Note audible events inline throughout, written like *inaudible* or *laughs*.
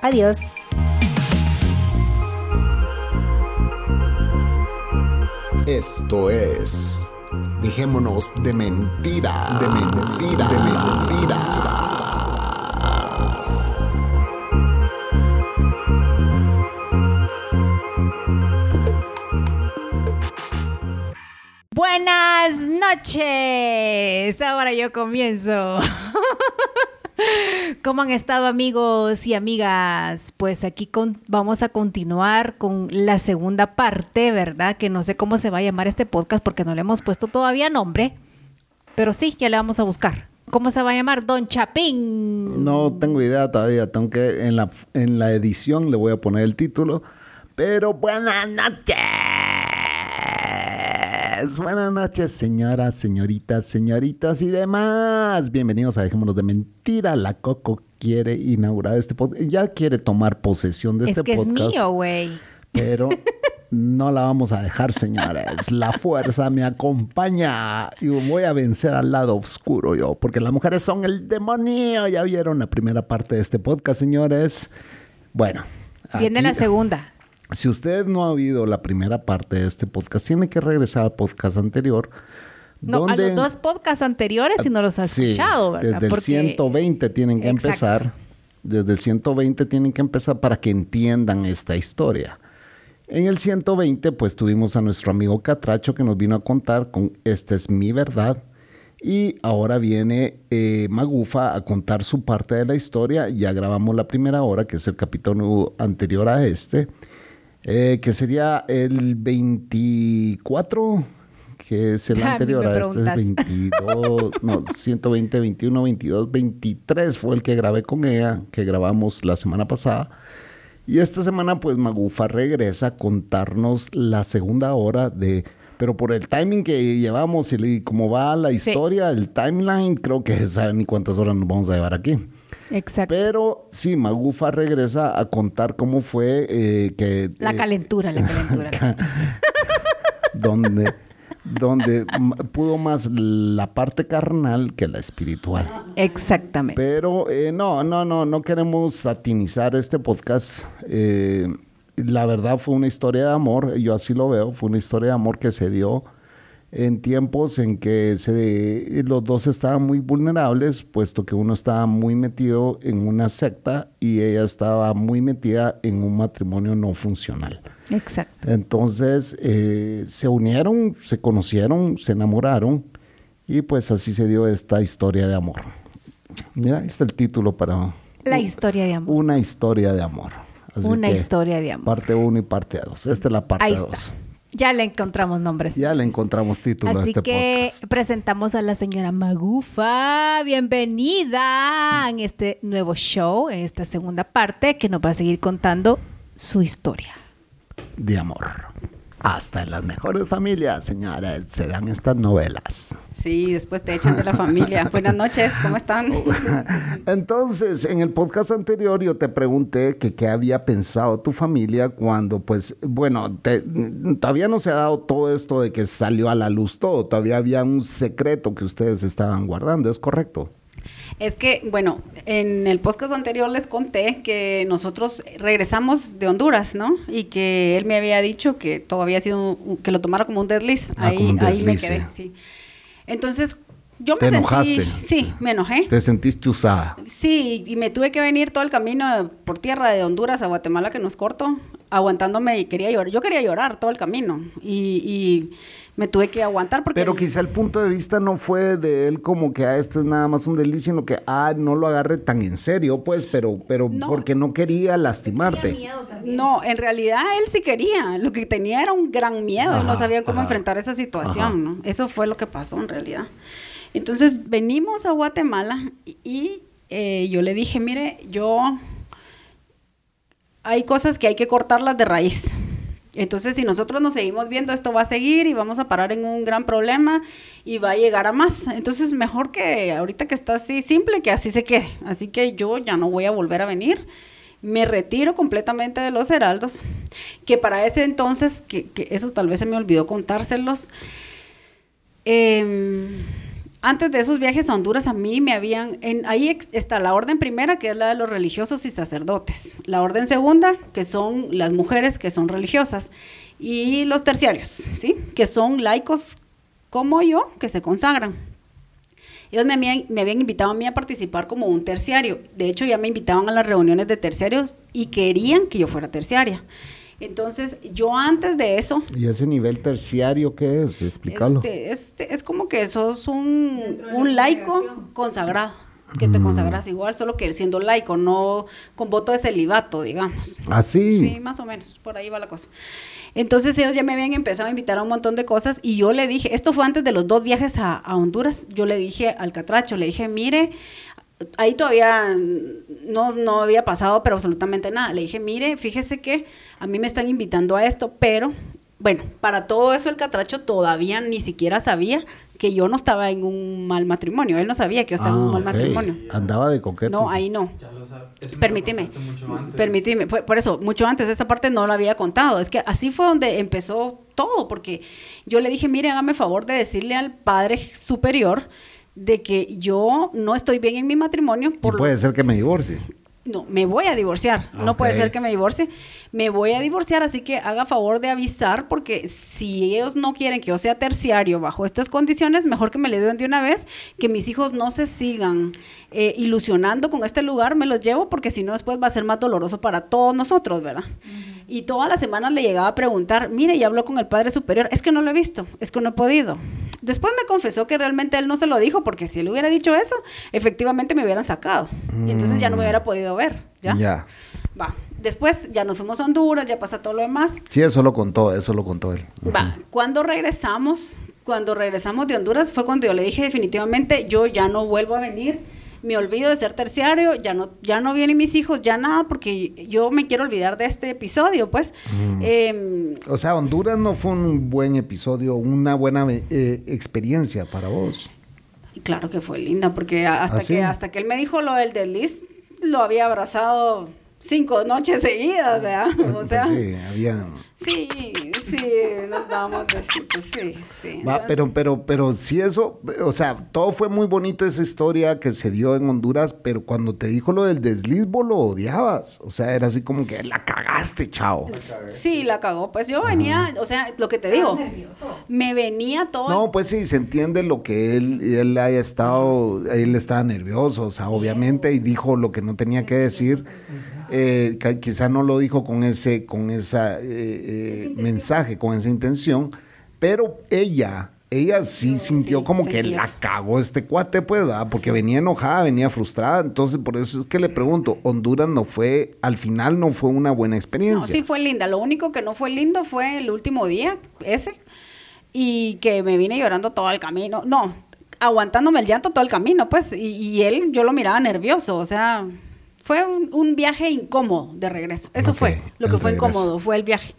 Adiós. Esto es. Dejémonos de mentira. De mentira. De mentira. Buenas noches. Ahora yo comienzo. *laughs* ¿Cómo han estado amigos y amigas? Pues aquí vamos a continuar con la segunda parte, ¿verdad? Que no sé cómo se va a llamar este podcast porque no le hemos puesto todavía nombre. Pero sí, ya le vamos a buscar. ¿Cómo se va a llamar? Don Chapín. No tengo idea todavía. Tengo que en la, en la edición le voy a poner el título. Pero buenas noches. Buenas noches, señoras, señoritas, señoritas y demás. Bienvenidos a Dejémonos de Mentira. La Coco quiere inaugurar este podcast. Ya quiere tomar posesión de este podcast. Es que es mío, güey. Pero *laughs* no la vamos a dejar, señores. La fuerza me acompaña y voy a vencer al lado oscuro yo, porque las mujeres son el demonio. Ya vieron la primera parte de este podcast, señores. Bueno. Viene la segunda. Si usted no ha oído la primera parte de este podcast, tiene que regresar al podcast anterior. No, a los dos podcasts anteriores si no los ha escuchado, ¿verdad? Desde el 120 tienen que empezar. Desde el 120 tienen que empezar para que entiendan esta historia. En el 120, pues tuvimos a nuestro amigo Catracho que nos vino a contar con Esta es mi verdad. Y ahora viene eh, Magufa a contar su parte de la historia. Ya grabamos la primera hora, que es el capítulo anterior a este. Eh, que sería el 24, que es el *laughs* anterior a, este, es 22, *laughs* no, 120, 21, 22, 23 fue el que grabé con ella, que grabamos la semana pasada. Y esta semana, pues Magufa regresa a contarnos la segunda hora de. Pero por el timing que llevamos y cómo va la historia, el timeline, creo que saben ni cuántas horas nos vamos a llevar aquí. Exacto. Pero sí, Magufa regresa a contar cómo fue eh, que... La eh, calentura, la calentura. *laughs* donde, donde pudo más la parte carnal que la espiritual. Exactamente. Pero eh, no, no, no, no queremos satinizar este podcast. la verdad fue una historia de amor, yo así lo veo, fue una historia de amor que se dio en tiempos en que se, los dos estaban muy vulnerables, puesto que uno estaba muy metido en una secta y ella estaba muy metida en un matrimonio no funcional. Exacto. Entonces eh, se unieron, se conocieron, se enamoraron y pues así se dio esta historia de amor. Mira, este es el título para... La historia de amor. Una historia de amor. una historia de amor. Parte 1 y parte 2. Esta es la parte 2. Ya le encontramos nombres. Ya le encontramos título Así a este que presentamos a la señora Magufa. Bienvenida en este nuevo show, en esta segunda parte, que nos va a seguir contando su historia. De amor. Hasta en las mejores familias, señores, se dan estas novelas. Sí, después te echan de la familia. *laughs* Buenas noches, ¿cómo están? *laughs* Entonces, en el podcast anterior yo te pregunté que qué había pensado tu familia cuando, pues, bueno, todavía no se ha dado todo esto de que salió a la luz todo, todavía había un secreto que ustedes estaban guardando, ¿es correcto? Es que, bueno, en el podcast anterior les conté que nosotros regresamos de Honduras, ¿no? Y que él me había dicho que todo había sido, que lo tomara como un desliz. Ah, ahí, ahí me quedé, sí. Entonces, yo me ¿Te sentí, enojaste? sí, me enojé. ¿Te sentiste usada? Sí, y me tuve que venir todo el camino por tierra de Honduras a Guatemala, que no es corto, aguantándome y quería llorar. Yo quería llorar todo el camino. y me tuve que aguantar porque... Pero quizá el punto de vista no fue de él como que, ah, esto es nada más un delicia, sino que, ah, no lo agarre tan en serio, pues, pero, pero porque no quería lastimarte. No, en realidad él sí quería, lo que tenía era un gran miedo y no sabía cómo enfrentar esa situación, ¿no? Eso fue lo que pasó en realidad. Entonces venimos a Guatemala y, eh, yo le dije, mire, yo hay cosas que hay que cortarlas de raíz. Entonces, si nosotros nos seguimos viendo, esto va a seguir y vamos a parar en un gran problema y va a llegar a más. Entonces, mejor que ahorita que está así simple, que así se quede. Así que yo ya no voy a volver a venir. Me retiro completamente de los heraldos, que para ese entonces, que, eso tal vez se me olvidó contárselos, eh, antes de esos viajes a Honduras a mí me habían, en, ahí está la orden primera, que es la de los religiosos y sacerdotes, la orden segunda, que son las mujeres que son religiosas, y los terciarios, ¿sí? que son laicos como yo, que se consagran. Ellos me habían, me habían invitado a mí a participar como un terciario. De hecho, ya me invitaban a las reuniones de terciarios y querían que yo fuera terciaria. Entonces, yo antes de eso... ¿Y ese nivel terciario qué es? Explícalo. Este, este, es como que sos un, un laico consagrado, que te Mm. consagras igual, solo que siendo laico, no con voto de celibato, digamos. ¿Ah, sí? Sí, más o menos, por ahí va la cosa. Entonces ellos ya me habían empezado a invitar a un montón de cosas y yo le dije, esto fue antes de los dos viajes a, a Honduras, yo le dije al Catracho, le dije, mire, ahí todavía no, no había pasado pero absolutamente nada. Le dije, mire, fíjese que a mí me están invitando a esto, pero bueno, para todo eso el Catracho todavía ni siquiera sabía que yo no estaba en un mal matrimonio. Él no sabía que yo estaba en un Ah, mal matrimonio. Andaba de coqueto. No, ahí no. Ya lo Permíteme, contaste mucho antes. permíteme, fue- por eso, mucho antes, esta parte no la había contado, es que así fue donde empezó todo, porque yo le dije, mire, hágame favor de decirle al Padre Superior de que yo no estoy bien en mi matrimonio, por lo- puede ser que me divorcie. no, me voy a divorciar. No puede ser que me divorcie. Me voy a divorciar, así que haga favor de avisar, porque si ellos no quieren que yo sea terciario bajo estas condiciones, mejor que me le den de una vez, que mis hijos no se sigan eh, ilusionando con este lugar, me los llevo, porque si no después va a ser más doloroso para todos nosotros, ¿verdad? Y todas las semanas le llegaba a preguntar, mire, y habló con el Padre Superior, es que no lo he visto, es que no he podido. Después me confesó que realmente él no se lo dijo, porque si él hubiera dicho eso, efectivamente me hubieran sacado. Y entonces ya no me hubiera podido ver, ¿ya? Ya. Va. Después ya nos fuimos a Honduras, ya pasa todo lo demás. Sí, eso lo contó, eso lo contó él. Va. Cuando regresamos, cuando regresamos de Honduras fue cuando yo le dije definitivamente, yo ya no vuelvo a venir, me olvido de ser terciario, ya no, ya no vienen mis hijos, ya nada, porque yo me quiero olvidar de este episodio, pues. Em, O sea, Honduras no fue un buen episodio, una buena eh, experiencia para vos. claro que fue linda, porque hasta, ¿Ah, sí? que, hasta que él me dijo lo del desliz, lo había abrazado cinco noches seguidas, ¿verdad? O sea, sí, había... sí, sí, nos dábamos besitos, sí, sí. Va, pero, pero, pero sí eso, o sea, todo fue muy bonito esa historia que se dio en Honduras, pero cuando te dijo lo del desliz, vos lo odiabas. O sea, era así como que la cagaste, chao. Sí, la cagó. Pues yo venía, o sea, lo que te digo, me venía todo. No, pues sí, se entiende lo que él, él haya estado, él estaba nervioso, o sea, obviamente, y dijo lo que no tenía que decir. Eh, ca- quizá no lo dijo con ese, con esa eh, eh, mensaje, con esa intención, pero ella, ella sí sintió sí, como que la cagó este cuate, pues, ¿verdad? porque venía enojada, venía frustrada, entonces por eso es que le pregunto, Honduras no fue, al final no fue una buena experiencia. No, sí fue linda. Lo único que no fue lindo fue el último día, ese, y que me vine llorando todo el camino. No, aguantándome el llanto todo el camino, pues, y, y él, yo lo miraba nervioso, o sea, fue un, un viaje incómodo de regreso. Eso fue lo que fue regreso. incómodo, fue el viaje.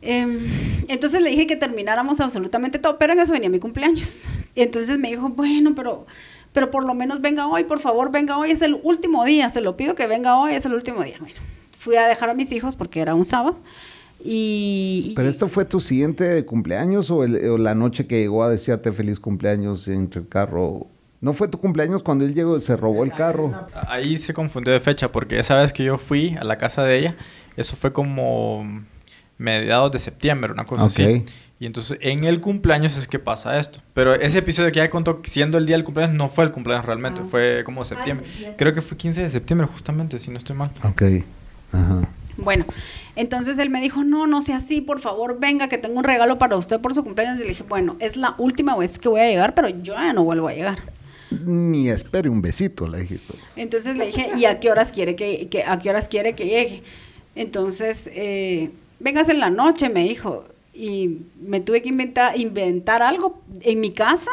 Em, entonces le dije que termináramos absolutamente todo, pero en eso venía mi cumpleaños. Y entonces me dijo, bueno, pero, pero por lo menos venga hoy, por favor, venga hoy, es el último día, se lo pido que venga hoy, es el último día. Bueno, fui a dejar a mis hijos porque era un sábado. Y, ¿Pero esto fue tu siguiente cumpleaños o, el- o la noche que llegó a desearte feliz cumpleaños entre el carro? ¿No fue tu cumpleaños cuando él llegó, se robó el carro? Ahí se confundió de fecha porque esa vez que yo fui a la casa de ella, eso fue como mediados de septiembre, una cosa así. Y entonces en el cumpleaños es que pasa esto. Pero ese episodio que ya contó, siendo el día del cumpleaños, no fue el cumpleaños realmente, fue como septiembre. Creo que fue 15 de septiembre justamente, si no estoy mal. Ok. Ajá. Bueno, entonces él me dijo, no, no sea así, por favor, venga, que tengo un regalo para usted por su cumpleaños. Y le dije, bueno, es la última vez que voy a llegar, pero yo ya no vuelvo a llegar. Ni espere un besito, le dijiste. Entonces le dije, ¿y a qué horas quiere que, que- a qué horas quiere que llegue? Entonces, eh, vengas en la noche, me dijo. Y me tuve que inventar, inventar algo en mi casa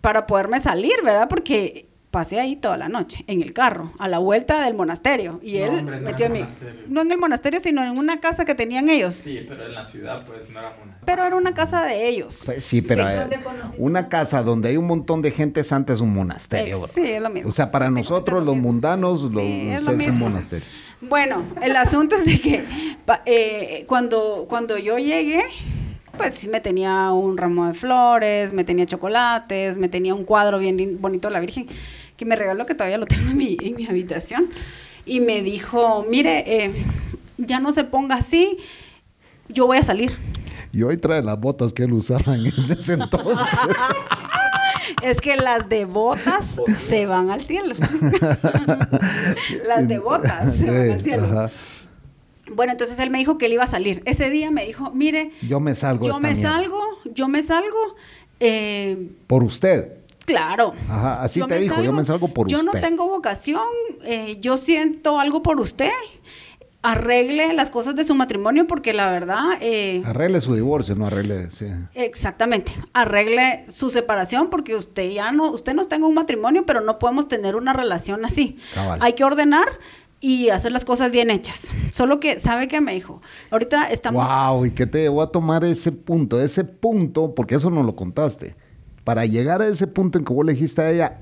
para poderme salir, ¿verdad? Porque pasé ahí toda la noche, en el carro, a la vuelta del monasterio. Y él hombre, no metió en mi- monasterio. No en el monasterio, sino en una casa que tenían ellos. Sí, pero en la ciudad, pues no era una. Pero era una casa de ellos. Pues sí, pero eh, ¿dónde conocimos una casa donde hay un montón de gente es antes un monasterio. Eh, sí, es lo mismo. O sea, para Sí, nosotros es lo los mismo. mundanos lo, Sí, es es un monasterio. Bueno, el asunto es de que pa- eh, cuando, cuando yo llegué, pues sí me tenía un ramo de flores, me tenía chocolates, me tenía un cuadro bien bonito de la Virgen, que me regaló que todavía lo tengo en mi, en mi habitación. Y me dijo, mire, eh, ya no se ponga así, yo voy a salir. Y hoy trae las botas que él usaba en ese *laughs* entonces. Es que las devotas se van al cielo. las devotas se van al cielo. Ajá. Bueno, entonces él me dijo que él iba a salir. Ese día me dijo, mire, Yo me salgo de yo me mierda. salgo, yo me salgo. eh, Por usted. Claro. Ajá, así Yo te dijo, yo me salgo por yo usted. no tengo vocación, eh, yo siento algo por usted. Arregle las cosas de su matrimonio porque la verdad... eh, Arregle su divorcio, no arregle. Sí. Exactamente, arregle su separación porque usted ya no, usted nos tenga un matrimonio, pero no podemos tener una relación así. Cabal. Hay que ordenar y hacer las cosas bien hechas. Solo que, ¿sabe qué me dijo? Ahorita estamos... Wow, ¿y qué te llevó a tomar ese punto? Ese punto, porque eso no lo contaste. Para llegar a ese punto en que vos le dijiste a ella,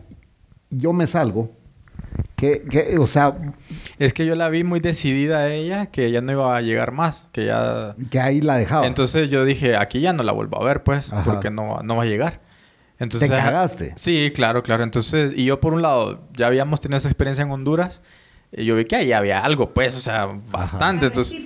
yo me salgo. Que, que, o sea, Es que yo la vi muy decidida a ella que ella no iba a llegar más, que ya... que ahí la dejaba. Entonces yo dije, aquí ya no la vuelvo a ver, pues, Ajá. porque no, no va a llegar. Entonces, ¿Te cagaste? Sí, claro, claro. Entonces, y yo por un lado, ya habíamos tenido esa experiencia en Honduras, y yo vi que ahí había algo, pues, o sea, bastante. Entonces,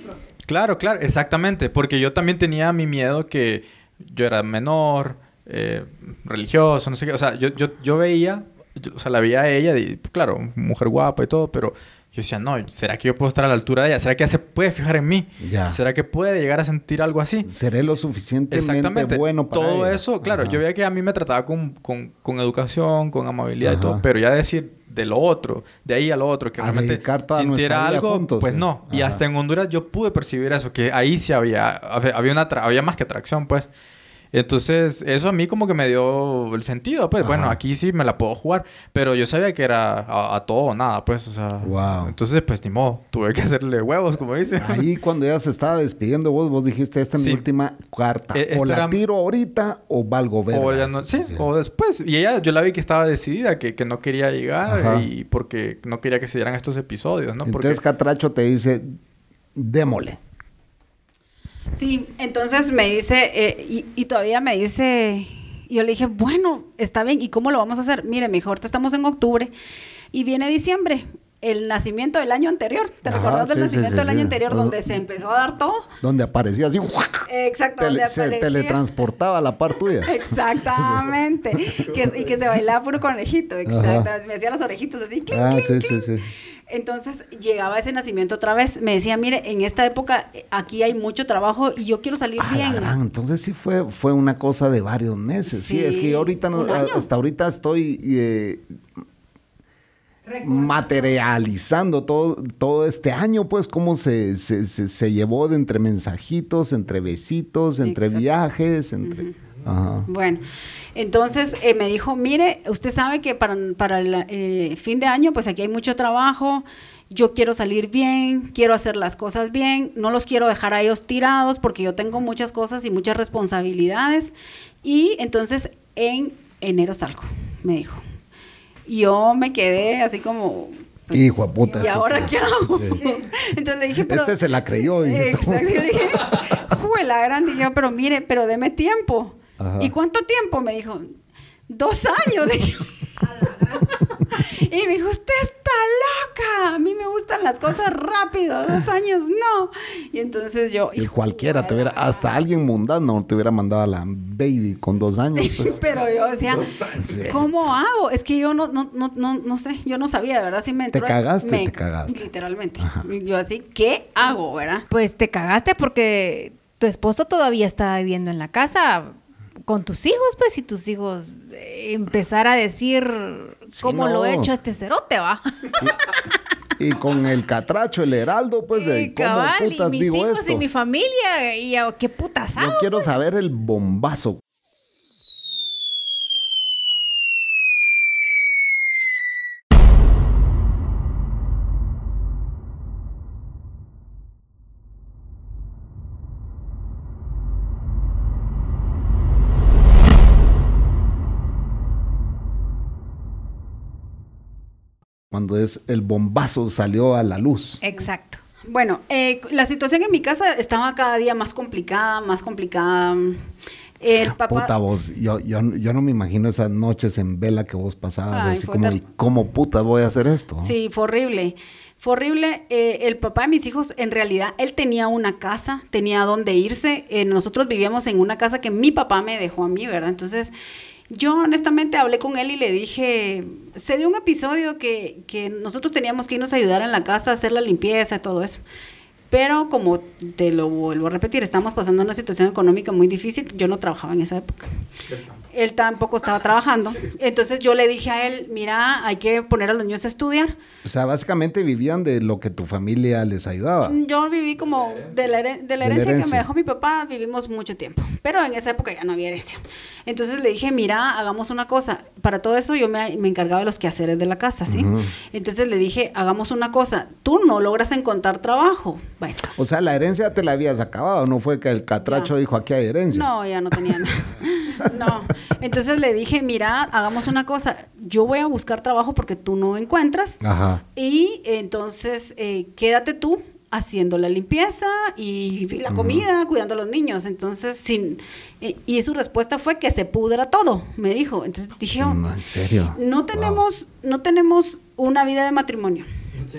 claro, claro, exactamente, porque yo también tenía mi miedo que yo era menor, eh, religioso, no sé qué, o sea, yo, yo, yo veía, yo- o sea, la veía a ella, y, claro, mujer guapa y todo, pero yo decía, no, ¿será que yo puedo estar a la altura de ella? ¿Será que ella se puede fijar en mí? Ya. ¿Será que puede llegar a sentir algo así? Seré lo suficientemente Exactamente. bueno para todo ella. eso, claro, Ajá. yo veía que a mí me trataba con, con, con educación, con amabilidad Ajá. y todo, pero ya decir de lo otro, de ahí a lo otro, que A realmente sintiera algo, juntos, pues sí. no. Y hasta en Honduras yo pude percibir eso, que ahí sí había, había una había más que atracción, pues. Entonces, eso a mí como que me dio el sentido, pues, bueno, aquí sí me la puedo jugar, pero yo sabía que era a, a todo o nada, pues, o sea. Wow. Entonces, pues, ni modo, tuve que *laughs* hacerle huevos, como dice. Ahí *laughs* cuando ella se estaba despidiendo vos, vos dijiste, esta es mi última carta. Eh, o esta la era- tiro ahorita o valgo verga. O ya no, sí, o después. Y ella, yo la vi que estaba decidida, que, que no quería llegar Ajá. y porque no quería que se dieran estos episodios, ¿no? Porque, Entonces Catracho te dice, démole. Sí, entonces me dice, eh, y, y todavía me dice, y yo le dije, bueno, está bien, ¿y cómo lo vamos a hacer? Mire, mejor ahorita estamos en octubre y viene diciembre, el nacimiento del año anterior. ¿Te Ajá, recordás del sí, nacimiento sí, del año anterior donde se empezó a dar todo? Donde aparecía así, Exacto, tele- donde se aparecía. teletransportaba a la par tuya. *laughs* Exactamente. *laughs* que, y que se bailaba puro conejito. Exactamente. Me hacía las orejitas así. clink, Ah, clink, sí, sí, sí. Entonces llegaba ese nacimiento otra vez. Me decía, mire, en esta época eh, aquí hay mucho trabajo y yo quiero salir Ah, bien. gran, entonces sí fue, fue una cosa de varios meses. Sí, Sí, es que ahorita, no- año. hasta ahorita estoy eh, materializando todo, todo este año, pues, cómo se, se, se- se llevó de entre mensajitos, entre besitos, entre Exacto. viajes, entre... Ajá. Bueno, entonces eh, me dijo, mire, usted sabe que para, para el eh, fin de año, pues aquí hay mucho trabajo, yo quiero salir bien, quiero hacer las cosas bien, no los quiero dejar a ellos tirados porque yo tengo muchas cosas y muchas responsabilidades. Y entonces en enero salgo, me dijo. Y yo me quedé así como... pues, Hijo puta, ¿Y ahora qué hago? Sí. *laughs* Entonces le dije, pero... Este se la creyó. y *laughs* Exacto. Yo dije, juela grande. Dije, pero mire, pero deme tiempo. Ajá. ¿Y cuánto tiempo? Me dijo, dos años. *laughs* Y me dijo, usted está loca. A mí me gustan las cosas rápido. Dos años, no. Y entonces yo... Y cualquiera te hubiera, hasta alguien mundano te hubiera mandado a la baby con dos años. Pues. *laughs* Pero yo decía. ¿cómo hago? Es que yo no, no, no, no, no sé, yo no sabía, de verdad, si me Te cagaste, me- te cagaste. Literalmente. Yo así, ¿qué hago, verdad? Pues te cagaste porque tu esposo todavía estaba viviendo en la casa con tus hijos, pues, y tus hijos eh, empezar a decir Sí, cómo lo he hecho este cerote, va. Y con el catracho, el heraldo, pues, de Y cómo cabal, y putas mis digo hijos esto. y mi familia, y qué putas hago. Yo quiero saber el bombazo. Cuando es el bombazo salió a la luz. Exacto. Bueno, eh, la situación en mi casa estaba cada día más complicada, más complicada. El papá... Puta vos, yo, yo, yo no me imagino esas noches en vela que vos pasabas, Ay, así como, ter- ¿y cómo puta voy a hacer esto? Sí, fue horrible. Fue horrible. Eh, el papá de mis hijos, en realidad, él tenía una casa, tenía dónde irse. Eh, nosotros vivíamos en una casa que mi papá me dejó a mí, ¿verdad? Entonces, yo honestamente hablé con él y le dije, se dio un episodio que, que nosotros teníamos que irnos a ayudar en la casa, a hacer la limpieza y todo eso. Pero como te lo vuelvo a repetir, estamos pasando una situación económica muy difícil. Yo no trabajaba en esa época. Él tampoco estaba trabajando. Entonces yo le dije a él, mira, hay que poner a los niños a estudiar. O sea, básicamente vivían de lo que tu familia les ayudaba. Yo viví como de la, heren- de la De la herencia que me dejó mi papá, vivimos mucho tiempo. Pero en esa época ya no había herencia. Entonces le dije, mira, hagamos una cosa. Para todo eso yo me, me encargaba de los quehaceres de la casa, ¿sí? Entonces le dije, hagamos una cosa. Tú no logras encontrar trabajo. Bueno, O sea, la herencia te la habías acabado, no fue que el catracho Ya. dijo aquí hay herencia. No, ya no tenía nada. *laughs* No. Entonces le dije, mira, hagamos una cosa. Yo voy a buscar trabajo porque tú no encuentras. Ajá. Y entonces eh, quédate tú haciendo la limpieza y la comida, cuidando a los niños. Entonces, sin. y su respuesta fue que se pudra todo, me dijo. Entonces dije, oh, No, en serio. no tenemos, no tenemos una vida de matrimonio.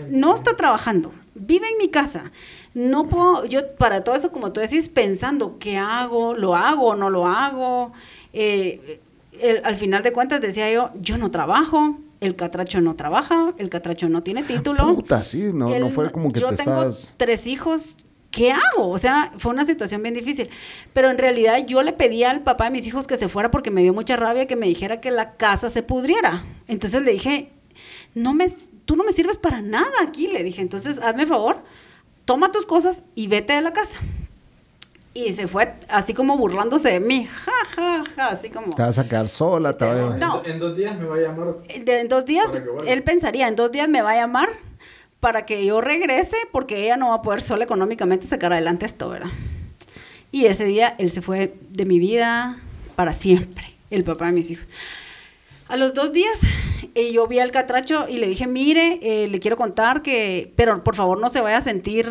No está trabajando. Vive en mi casa. No puedo, yo para todo eso, como tú decís, pensando, ¿qué hago? ¿Lo hago? ¿No lo hago? Eh, el- al final de cuentas decía yo, yo no trabajo, el catracho no trabaja, el catracho no tiene título. Puta, sí, no, no fue como que yo te tengo tres hijos. ¿Qué hago? O sea, fue una situación bien difícil. Pero en realidad yo le pedí al papá de mis hijos que se fuera porque me dio mucha rabia que me dijera que la casa se pudriera. Entonces le dije, no me, tú no me sirves para nada aquí, le dije. Entonces, hazme favor, toma tus cosas y vete de la casa. Y se fue así como burlándose de mí, ja, ja, ja, así como... Te vas a quedar sola, te va a- No. En, dos días me va a llamar. De- en dos días, él pensaría, en dos días me va a llamar para que yo regrese porque ella no va a poder sola económicamente sacar adelante esto, ¿verdad? Y ese día él se fue de mi vida para siempre, el papá de mis hijos. A los dos días eh, yo vi al catracho y le dije, mire, eh, le quiero contar que, pero por favor no se vaya a sentir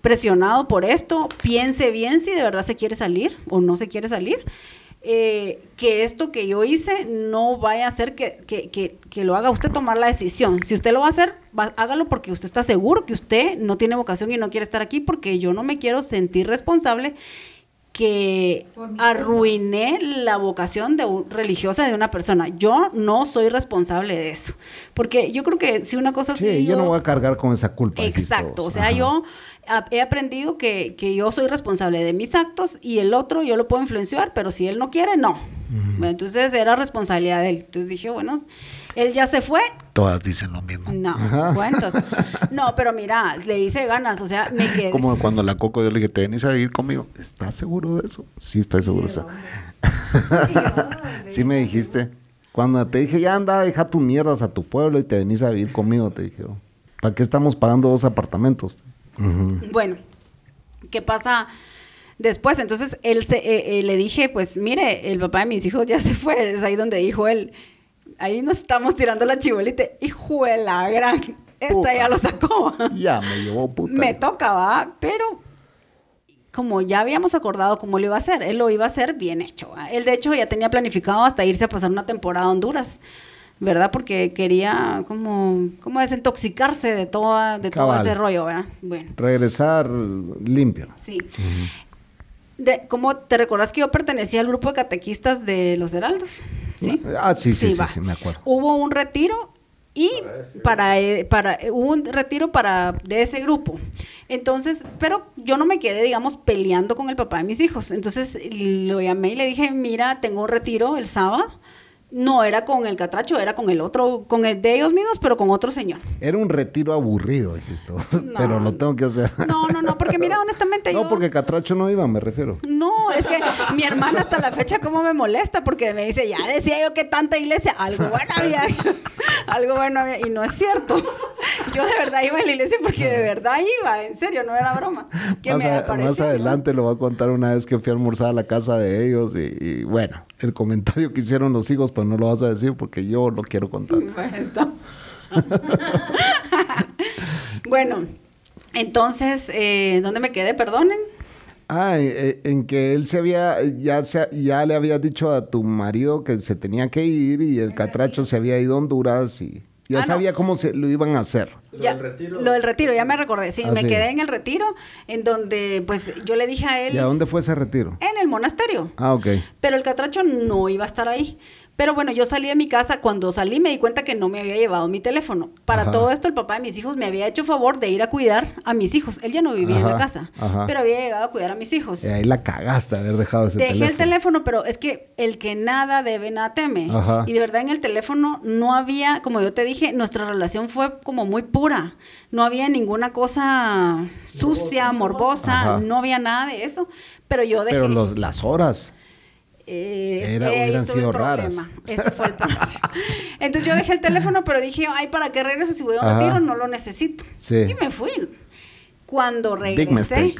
presionado por esto, piense bien si de verdad se quiere salir o no se quiere salir. eh, que esto que yo hice no vaya a hacer que, que, que, que lo haga usted tomar la decisión. Si usted lo va a hacer, va- hágalo porque usted está seguro que usted no tiene vocación y no quiere estar aquí porque yo no me quiero sentir responsable que arruiné la vocación de un- religiosa de una persona. Yo no soy responsable de eso. Porque yo creo que si una cosa así... Sí, yo no voy a cargar con esa culpa. Exacto, o sea, Ajá. yo a- he aprendido que, que yo soy responsable de mis actos y el otro yo lo puedo influenciar, pero si él no quiere, no. Entonces era responsabilidad de él. Entonces dije, bueno, él ya se fue, Todas dicen lo mismo. no, cuentos. *laughs* No, pero mira, le hice ganas, o sea, me quedé. Como cuando la Coco yo le dije, te venís a vivir conmigo. ¿Estás seguro de eso? Sí, estoy seguro. o sea. *laughs* sí me dijiste. Cuando te dije, ya anda, deja tus mierdas a tu pueblo y te venís a vivir conmigo, te dije, oh, ¿para qué estamos pagando dos apartamentos? Bueno, ¿qué pasa después? Entonces él se, eh, eh, le dije, pues mire, el papá de mis hijos ya se fue. Es ahí donde dijo él, ahí nos estamos tirando la chibolita. Hijo de la gran, esta Puta. ya lo sacó. Ya me llevó puta. Me toca, va, pero como ya habíamos acordado cómo lo iba a hacer, él lo iba a hacer bien hecho. ¿va? Él de hecho ya tenía planificado hasta irse a pasar una temporada a Honduras, ¿verdad? Porque quería como, como desintoxicarse de, toda, de todo ese rollo, ¿verdad? Bueno. Regresar limpio. Sí. De, ¿Cómo te recordás que yo pertenecía al grupo de catequistas de los Heraldos? Sí. Ah, sí, sí, sí, sí, me acuerdo. Hubo un retiro y para, eh, para eh, hubo un retiro para de ese grupo. Entonces, pero yo no me quedé, digamos, peleando con el papá de mis hijos. Entonces lo llamé y le dije, mira, tengo un retiro el sábado. No era con el catracho, era con el otro, con el de ellos mismos, pero con otro señor. Era un retiro aburrido, dijiste. *laughs* *laughs* Pero lo tengo que hacer. No, no, no, porque mira, honestamente No, yo... porque Catracho no iba, me refiero. No, es que mi hermana hasta la fecha como me molesta porque me dice, ya decía yo que tanta iglesia, algo bueno *laughs* había, algo bueno había, y no es cierto. Yo de verdad iba a la iglesia porque de verdad iba, en serio, no era broma. Que más, me a- más ¿no? adelante lo voy a contar una vez que fui a almorzar a la casa de ellos y, y, bueno, el comentario que hicieron los hijos, pues no lo vas a decir porque yo lo quiero contar. *laughs* *laughs* Bueno, entonces, eh, ¿dónde me quedé? Perdonen. Ah, eh, en que él se había, ya, se, ya le había dicho a tu marido que se tenía que ir y el catracho se había ido a Honduras y ya ah, sabía cómo se lo iban a hacer. lo del retiro. Lo del retiro, ya me recordé. Sí, ah, me quedé en el retiro, en donde pues yo le dije a él... ¿Y a dónde fue ese retiro? En el monasterio. Ah, ok. Pero el catracho no iba a estar ahí. Pero bueno, yo salí de mi casa, cuando salí me di cuenta que no me había llevado mi teléfono. Para todo esto, el papá de mis hijos me había hecho favor de ir a cuidar a mis hijos. Él ya no vivía en la casa, pero había llegado a cuidar a mis hijos. Y ahí la cagaste haber dejado ese Dejé teléfono. el teléfono, pero es que el que nada debe, nada teme. Y de verdad en el teléfono no había, como yo te dije, nuestra relación fue como muy pura. No había ninguna cosa sucia, morbosa, no había nada de eso. Pero yo dejé... Pero los, las horas. Eh, Era, hubieran sido raras. Eso fue el *laughs* problema. Entonces yo dejé el teléfono, pero dije, ay, ¿para qué regreso? Si voy a un retiro, no lo necesito. Y me fui. Cuando regresé,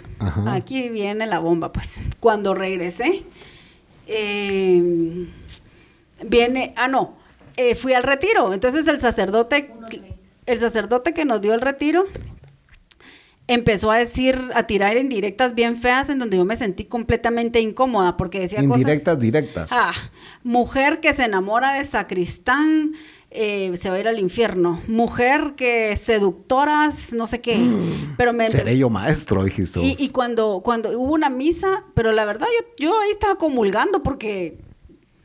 aquí viene la bomba, pues. Cuando regresé, eh, viene, ah, no, eh, fui al retiro. Entonces el sacerdote, el sacerdote que nos dio el retiro, empezó a decir, a tirar indirectas bien feas en donde yo me sentí completamente incómoda porque decía indirectas, cosas... directas. Ah, mujer que se enamora de sacristán eh, se va a ir al infierno. Mujer que seductoras, no sé qué. Mm. pero me Seré yo maestro, dijiste. Y, y, cuando, cuando hubo una misa, pero la verdad yo, yo ahí estaba comulgando porque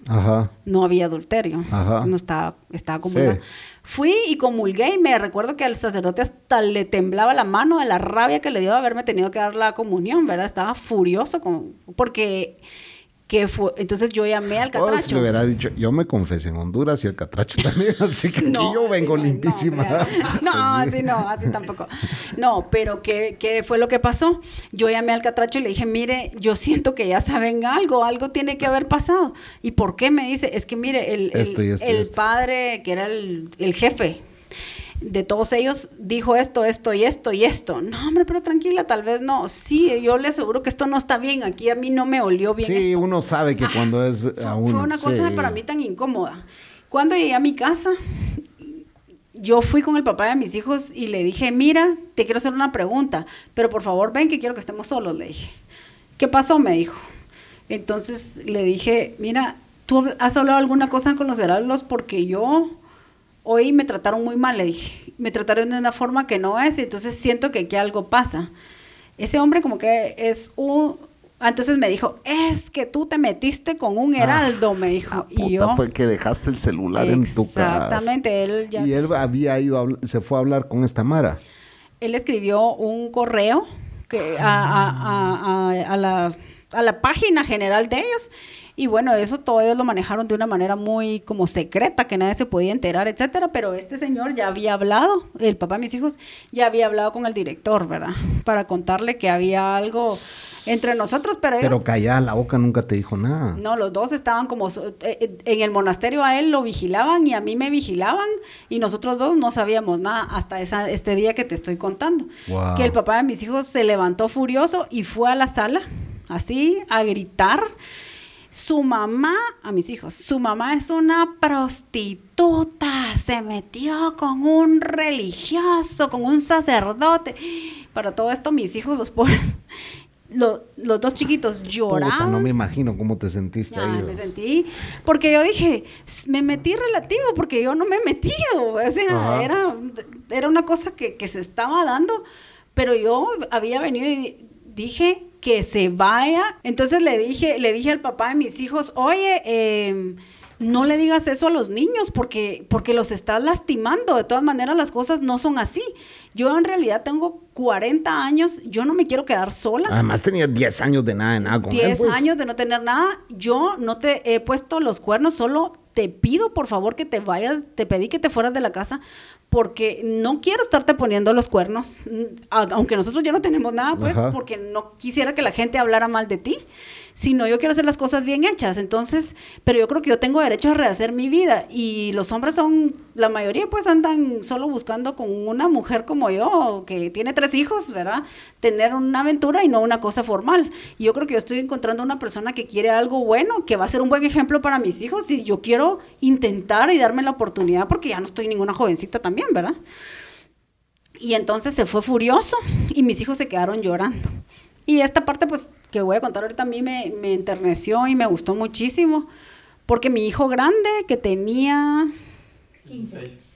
Ajá. no había adulterio. Ajá. No estaba, estaba. Fui y comulgué y me recuerdo que al sacerdote hasta le temblaba la mano de la rabia que le dio de haberme tenido que dar la comunión, ¿verdad? Estaba furioso con, porque que fue, entonces yo llamé al catracho. Oh, si le hubiera dicho, yo me confesé en Honduras y el catracho *laughs* también, así que aquí yo vengo limpísima. *laughs* No, así no, así tampoco. No, pero ¿qué, ¿qué, fue lo que pasó? Yo llamé al catracho y le dije, mire, yo siento que ya saben algo, algo tiene que haber pasado. ¿Y por qué? Me dice, es que mire, el, el, padre que era el, el jefe, de todos ellos dijo esto, esto y esto y esto. No, hombre, pero tranquila, tal vez no. Sí, yo le aseguro que esto no está bien. Aquí a mí no me olió bien. Sí, uno sabe que cuando es a uno. Fue una cosa para mí tan incómoda. Cuando llegué a mi casa, yo fui con el papá de mis hijos y le dije, mira, te quiero hacer una pregunta, pero por favor ven que quiero que estemos solos, le dije. ¿Qué pasó? Me dijo. Entonces le dije, mira, ¿tú has hablado alguna cosa con los heraldos? Porque yo hoy me trataron muy mal, le dije, me trataron de una forma que no es, entonces siento que aquí algo pasa. Ese hombre como que es un... Ah, entonces me dijo, es que tú te metiste con un heraldo, me dijo. y yo... fue que dejaste el celular en tu casa. Exactamente, él ya... Y él había ido, se fue a hablar con esta Mara. Él escribió un correo que a, la, a la página general de ellos y bueno, eso todo ellos lo manejaron de una manera muy como secreta, que nadie se podía enterar, etcétera. Pero este señor ya había hablado, el papá de mis hijos ya había hablado con el director, ¿verdad? Para contarle que había algo entre nosotros, pero ellos... Pero callada la boca nunca te dijo nada. No, los dos estaban como... Eh, eh, en el monasterio a él lo vigilaban y a mí me vigilaban y nosotros dos no sabíamos nada hasta esa, este día que te estoy contando. Que el papá de mis hijos se levantó furioso y fue a la sala, así, a gritar su mamá, a mis hijos, su mamá es una prostituta, se metió con un religioso, con un sacerdote. Para todo esto, mis hijos, los pobres, *laughs* los, dos chiquitos lloraban. no me imagino cómo te sentiste ahí. Me sentí, porque yo dije, me metí relativo, porque yo no me he metido. *laughs* O sea, era, era una cosa que, que se estaba dando, pero yo había venido y dije, que se vaya. Entonces le dije, le dije al papá de mis hijos, oye, em, no le digas eso a los niños porque, porque los estás lastimando. De todas maneras, las cosas no son así. Yo en realidad tengo 40 años, yo no me quiero quedar sola. Además tenía 10 años de nada de nada con 10 pues. años de no tener nada. Yo no te he puesto los cuernos, solo te pido por favor que te vayas, te pedí que te fueras de la casa porque no quiero estarte poniendo los cuernos, aunque nosotros ya no tenemos nada, pues, porque no quisiera que la gente hablara mal de ti. Sino yo quiero hacer las cosas bien hechas. Entonces, pero yo creo que yo tengo derecho a rehacer mi vida y los hombres son, la mayoría pues andan solo buscando con una mujer como yo, que tiene tres hijos, ¿verdad? Tener una aventura y no una cosa formal. Y yo creo que yo estoy encontrando una persona que quiere algo bueno, que va a ser un buen ejemplo para mis hijos y yo quiero intentar y darme la oportunidad porque ya no estoy ninguna jovencita también, ¿verdad? Y entonces se fue furioso y mis hijos se quedaron llorando. Y esta parte, pues, que voy a contar ahorita a mí me, me enterneció y me gustó muchísimo. Porque mi hijo grande, que tenía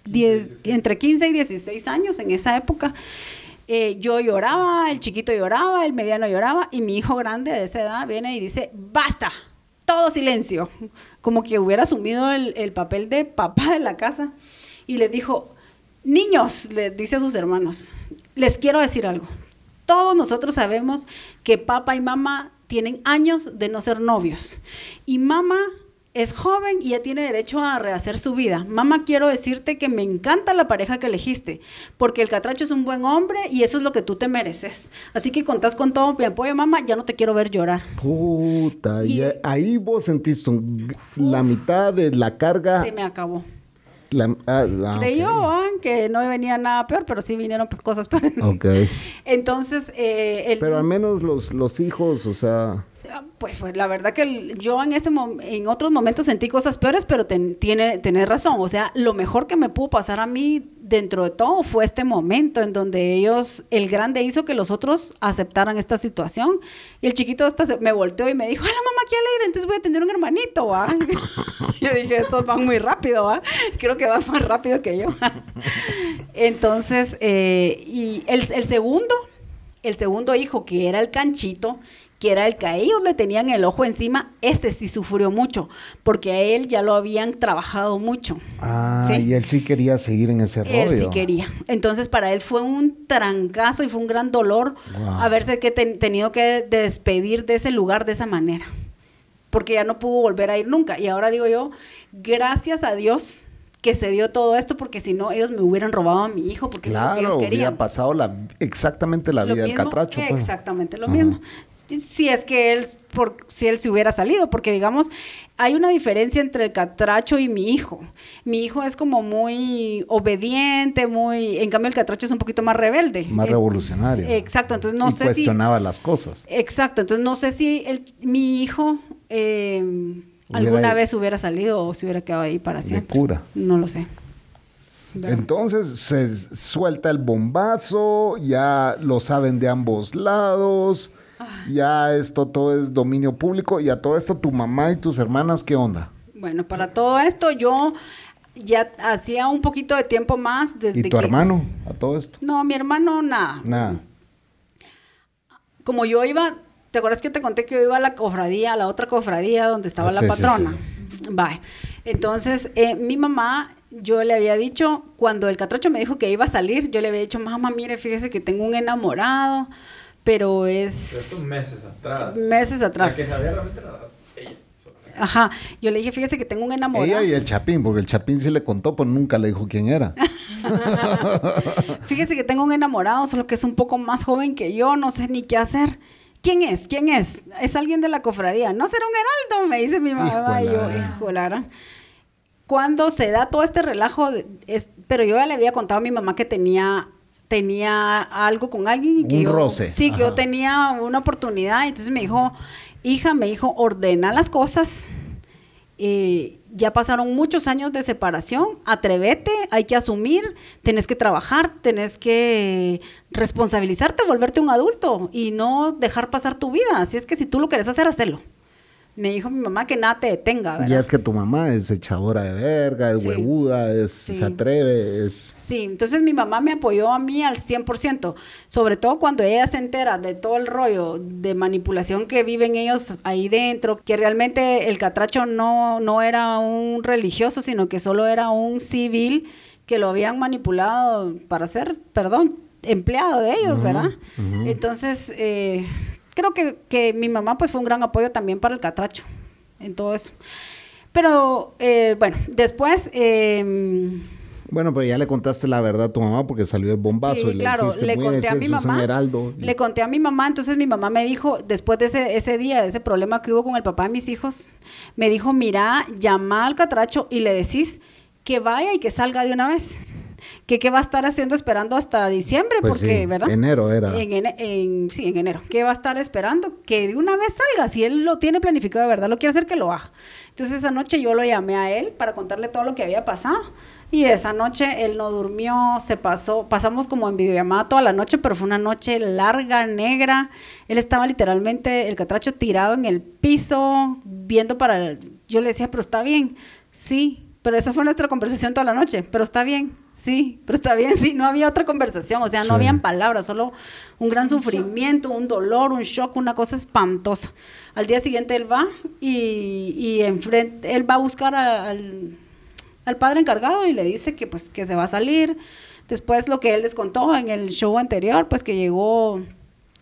10, entre 15 y 16 años en esa época, eh, yo lloraba, el chiquito lloraba, el mediano lloraba, y mi hijo grande de esa edad viene y dice, basta, todo silencio. Como que hubiera asumido el, el papel de papá de la casa. Y le dijo, niños, le dice a sus hermanos, les quiero decir algo. Todos nosotros sabemos que papá y mamá tienen años de no ser novios. Y mamá es joven y ya tiene derecho a rehacer su vida. Mamá, quiero decirte que me encanta la pareja que elegiste, porque el catracho es un buen hombre y eso es lo que tú te mereces. Así que contás con todo mi apoyo, mamá, ya no te quiero ver llorar. Puta, y, ahí vos sentiste la mitad de la carga. Se me acabó. La, ah, ah, Creyó que no venía nada peor, pero sí vinieron *laughs* cosas peores. Ok. Entonces, eh, pero al menos los, los hijos, o sea... Pues fue la verdad que yo en ese en otros momentos sentí cosas peores, pero tiene, tenés razón. O sea, lo mejor que me pudo pasar a mí dentro de todo fue este momento en donde ellos, el grande hizo que los otros aceptaran esta situación. Y el chiquito hasta me volteó y me dijo, ¡Hola mamá, qué alegre! Entonces voy a tener un hermanito, ¿va? *laughs* yo dije, estos van muy rápido, ¿va? Creo que van más rápido que yo. *laughs* Entonces, eh, y el, el segundo, el segundo hijo, que era el canchito, que era el que a ellos le tenían el ojo encima, este sí sufrió mucho, porque a él ya lo habían trabajado mucho. Ah, y él sí quería seguir en ese rollo. Él sí quería. Entonces para él fue un trancazo y fue un gran dolor haberse que tenido que despedir de ese lugar de esa manera, porque ya no pudo volver a ir nunca. Y ahora digo yo, gracias a Dios que se dio todo esto porque si no ellos me hubieran robado a mi hijo porque claro, es lo que ellos querían. Hubiera pasado la, exactamente la vida del catracho. Pues. Exactamente lo mismo si es que él, por, si él se hubiera salido, porque digamos, hay una diferencia entre el catracho y mi hijo. Mi hijo es como muy obediente, muy, en cambio el catracho es un poquito más rebelde. Más revolucionario. Exacto, entonces no y sé cuestionaba las cosas. Exacto, entonces no sé si el, mi hijo eh, alguna vez hubiera salido o se hubiera quedado ahí para siempre. De cura. No lo sé. Entonces se suelta el bombazo, ya lo saben de ambos lados ya esto todo es dominio público y a todo esto tu mamá y tus hermanas, ¿qué onda? Bueno, para todo esto yo ya hacía un poquito de tiempo más desde ¿Y tu hermano a todo esto? No, mi hermano nada. Nada. Como yo iba, ¿te acuerdas que te conté que yo iba a la cofradía, a la otra cofradía donde estaba ah, la patrona? Bye. Entonces, eh, mi mamá, yo le había dicho, cuando el catracho me dijo que iba a salir, yo le había dicho, mamá, mire, fíjese que tengo un enamorado pero es... meses atrás. Meses atrás. La que sabía realmente era ella. Ajá, yo le dije, fíjese que tengo un enamorado. Ella y el Chapín, porque el Chapín sí le contó, pero nunca le dijo quién era. *laughs* fíjese que tengo un enamorado, solo que es un poco más joven que yo, no sé ni qué hacer. ¿Quién es? ¿Quién es? Es alguien de la cofradía. No será un heraldo, me dice mi mamá. Y yo, hijo, Lara. Cuando se da todo este relajo, es, pero yo ya le había contado a mi mamá que tenía tenía algo con alguien y que yo, roce. sí, que yo tenía una oportunidad. Entonces me dijo, hija, me dijo, ordena las cosas. Eh, ya pasaron muchos años de separación, atrévete, hay que asumir, tenés que trabajar, tenés que responsabilizarte, volverte un adulto y no dejar pasar tu vida. Así es que si tú lo quieres hacer, hacelo me dijo mi mamá que nada te detenga, ¿verdad? Y es que tu mamá es echadora de verga, es huevuda, es, se atreve, es... Sí, entonces mi mamá me apoyó a mí al 100%, sobre todo cuando ella se entera de todo el rollo de manipulación que viven ellos ahí dentro, que realmente el catracho no, no era un religioso, sino que solo era un civil que lo habían manipulado para ser, perdón, empleado de ellos, ¿verdad? Entonces... Eh, creo que, que, mi mamá pues fue un gran apoyo también para el catracho en todo eso. Pero eh, bueno, después em, Bueno, pero ya le contaste la verdad a tu mamá porque salió el bombazo. Sí, claro, le, conté a mi mamá. Le conté a mi mamá, entonces mi mamá me dijo, después de ese, ese día, de ese problema que hubo con el papá de mis hijos, me dijo, mira, llama al catracho y le decís que vaya y que salga de una vez que qué va a estar haciendo esperando hasta diciembre, pues porque, ¿verdad? Enero era. En, sí, en enero. ¿Qué va a estar esperando? Que de una vez salga. Si él lo tiene planificado de verdad, lo quiere hacer, que lo haga. Entonces esa noche yo lo llamé a él para contarle todo lo que había pasado. Y esa noche él no durmió, se pasó, pasamos como en videollamada toda la noche, pero fue una noche larga, negra. Él estaba literalmente, el catracho tirado en el piso, viendo para... Yo le decía, pero está bien. Sí, pero esa fue nuestra conversación toda la noche. Pero está bien, sí, pero está bien, sí. No había otra conversación, o sea, no habían palabras, solo un gran sufrimiento, un dolor, un shock, una cosa espantosa. Al día siguiente él va y, y enfrente, él va a buscar al, al padre encargado y le dice que pues que se va a salir. Después lo que él les contó en el show anterior, pues que llegó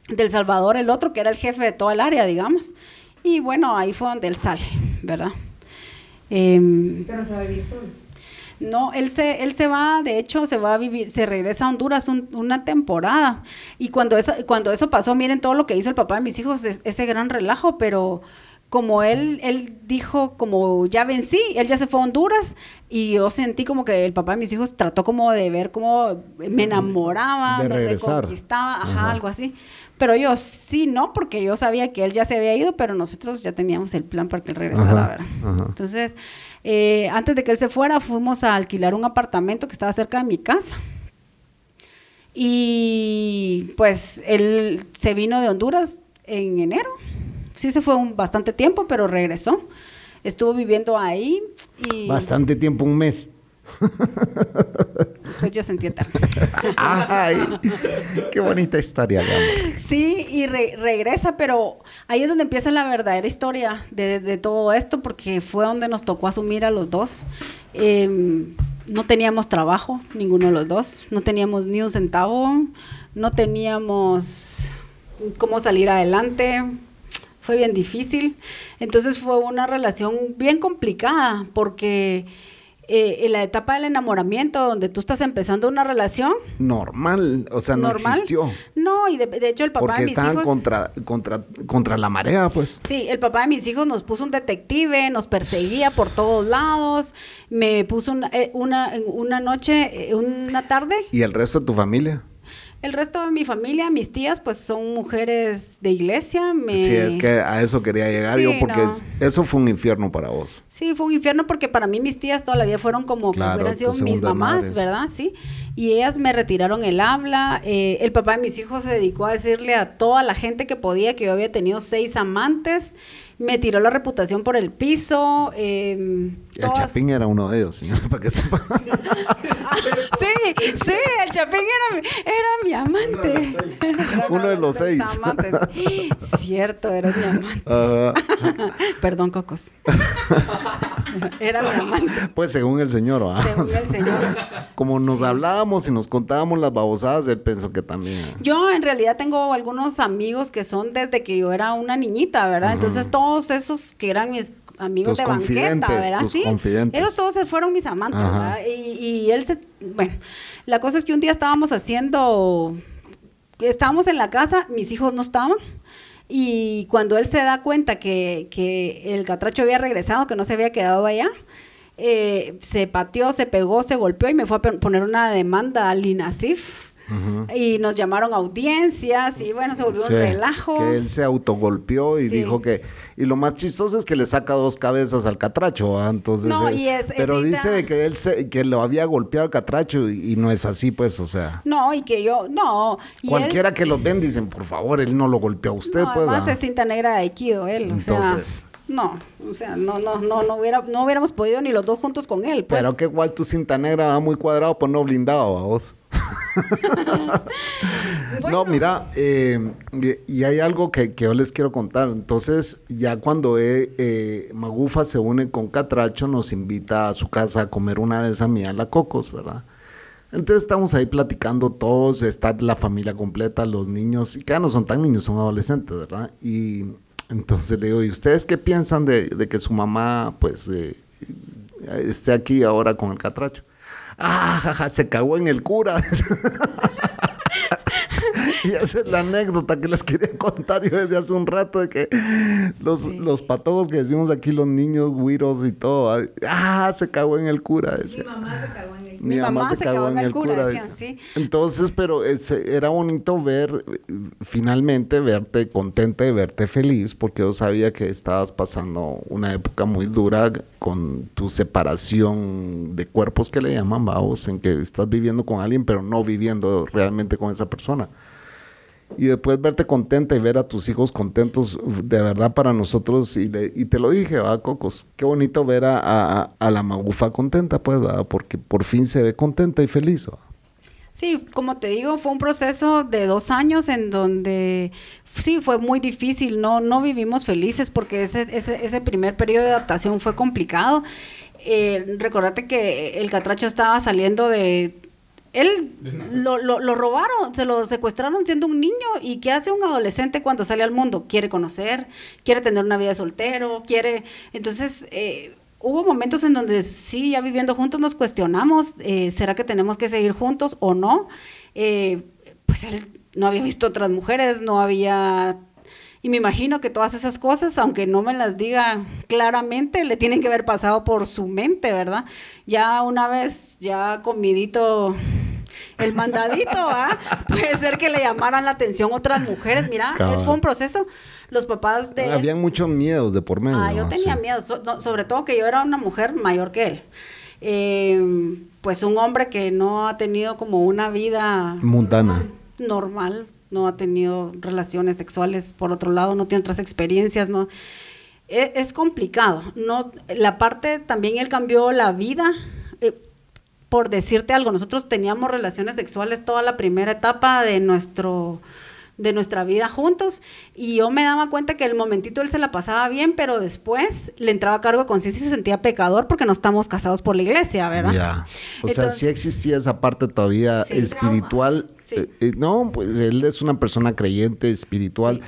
del Salvador el otro, que era el jefe de toda el área, digamos. Y bueno, ahí fue donde él sale, ¿verdad? Em, Pero se va a vivir solo. No, él se, él se va, de hecho, se va a vivir, se regresa a Honduras una temporada. Y cuando eso, cuando eso pasó, miren todo lo que hizo el papá de mis hijos, ese gran relajo, pero como él, él dijo, como ya vencí, él ya se fue a Honduras y yo sentí como que el papá de mis hijos trató como de ver cómo me enamoraba, me reconquistaba, ajá, algo así. Pero yo sí, no, porque yo sabía que él ya se había ido, pero nosotros ya teníamos el plan para que él regresara, ¿verdad? Entonces, eh, antes de que él se fuera, fuimos a alquilar un apartamento que estaba cerca de mi casa. Y pues él se vino de Honduras en enero. Sí se fue un bastante tiempo, pero regresó. Estuvo viviendo ahí y... Bastante tiempo, un mes. *laughs* Pues yo sentí eterno. *laughs* Ay, qué bonita historia, Sí, y regresa, pero ahí es donde empieza la verdadera historia de, todo esto, porque fue donde nos tocó asumir a los dos. Em, no teníamos trabajo, ninguno de los dos, no teníamos ni un centavo, no teníamos cómo salir adelante, fue bien difícil. Entonces fue una relación bien complicada, porque eh, en la etapa del enamoramiento, donde tú estás empezando una relación. Normal, o sea, no existió. No, y de, hecho el papá de mis estaban contra, contra, contra la marea, pues. Sí, el papá de mis hijos nos puso un detective, nos perseguía por todos lados, me puso una, eh, una, una noche, eh, una tarde. ¿Y el resto de tu familia? El resto de mi familia, mis tías, pues son mujeres de iglesia. Me... Sí, es que a eso quería llegar yo, porque eso fue un infierno para vos. Sí, fue un infierno porque para mí mis tías toda la vida fueron como que hubieran sido mis mamás, ¿verdad? Sí. Y ellas me retiraron el habla. Eh, el papá de mis hijos se dedicó a decirle a toda la gente que podía que yo había tenido seis amantes me tiró la reputación por el piso. Eh, el Chapín era uno de ellos, señor, *laughs* para que sepa. sí, sí, el Chapín era, era mi amante. uno de los seis. *laughs* Cierto, eres mi amante. *laughs* Perdón, Cocos. era mi amante. Pues según el señor, ¿ah? Según el señor. Como nos hablábamos y nos contábamos las babosadas, él pensó que también. Yo en realidad tengo algunos amigos que son desde que yo era una niñita, ¿verdad? Entonces todos esos que eran mis amigos de banqueta, ¿verdad? sí. Ellos todos se fueron mis amantes, ¿verdad? Y, él se. Bueno, la cosa es que un día estábamos haciendo. Estábamos en la casa, mis hijos no estaban. Y cuando él se da cuenta que, que el catracho había regresado, que no se había quedado allá, eh, se pateó, se pegó, se golpeó y me fue a poner una demanda al INASIF y nos llamaron audiencias y bueno, se volvió un relajo. Que él se autogolpeó y dijo que... Y lo más chistoso es que le saca dos cabezas al catracho, ¿ah? entonces... No, y es, pero dice que él se, que lo había golpeado al catracho y, no es así, pues, o sea... No, y que yo... No. cualquiera que lo ven dicen, por favor, él no lo golpeó a usted, no, pues. Además es cinta negra de Aikido él, entonces... No, o sea, no, no, no, no, hubiera, no hubiéramos podido ni los dos juntos con él. Pues. Pero que igual tu cinta negra va muy cuadrado, pues no blindado a *laughs* No, mira, eh, y, hay algo que, yo les quiero contar. Entonces, ya cuando eh, Magufa se une con Catracho, nos invita a su casa a comer una vez a mí a la Cocos, ¿verdad? Entonces estamos ahí platicando todos, está la familia completa, los niños, y que ya no son tan niños, son adolescentes, ¿verdad? Y entonces le digo, ¿y ustedes qué piensan de, que su mamá, pues, eh, esté aquí ahora con el Catracho? Ah, se cagó en el cura. *laughs* y esa es la anécdota que les quería contar yo desde hace un rato de que los, los patojos que decimos aquí, los niños, güiros y todo, ah, se cagó en el cura. Mi mamá se cagó en el Mi, mamá, se, cagó, en el cura. sí. Entonces, pero era bonito ver, finalmente, verte contenta y verte feliz, porque yo sabía que estabas pasando una época muy dura con tu separación de cuerpos que le llaman, vamos, en que estás viviendo con alguien, pero no viviendo realmente con esa persona y después verte contenta y ver a tus hijos contentos, de verdad para nosotros, y, y te lo dije, va, Cocos, qué bonito ver a, a, la magufa contenta, pues, porque por fin se ve contenta y feliz. Sí, como te digo, fue un proceso de dos años en donde sí fue muy difícil, no, no vivimos felices porque ese, ese, ese primer periodo de adaptación fue complicado. Eh, recordate que el catracho estaba saliendo de él lo, lo, robaron, se lo secuestraron siendo un niño y ¿qué hace un adolescente cuando sale al mundo? Quiere conocer, quiere tener una vida de soltero, quiere... Entonces, eh, hubo momentos en donde sí, ya viviendo juntos nos cuestionamos, eh, ¿será que tenemos que seguir juntos o no? Eh, pues él no había visto otras mujeres, no había y me imagino que todas esas cosas, aunque no me las diga claramente, le tienen que haber pasado por su mente, ¿verdad? Ya una vez, ya comidito el mandadito, ¿ah? *laughs* Puede ser que le llamaran la atención otras mujeres. Mira, es, fue un proceso. Los papás de... Habían muchos miedos de por medio. Ah, yo tenía miedo, sobre todo que yo era una mujer mayor que él. Eh, pues un hombre que no ha tenido como una vida... Mundana. Normal, no ha tenido relaciones sexuales, por otro lado, no tiene otras experiencias, no. E, es, complicado. No, la parte también él cambió la vida. Por decirte algo, nosotros teníamos relaciones sexuales toda la primera etapa de nuestro de nuestra vida juntos y yo me daba cuenta que el momentito él se la pasaba bien, pero después le entraba a cargo de conciencia y se sentía pecador porque no estamos casados por la iglesia, ¿verdad? Ya. O sea, sí existía esa parte todavía espiritual. Eh, eh, no, pues él es una persona creyente, espiritual.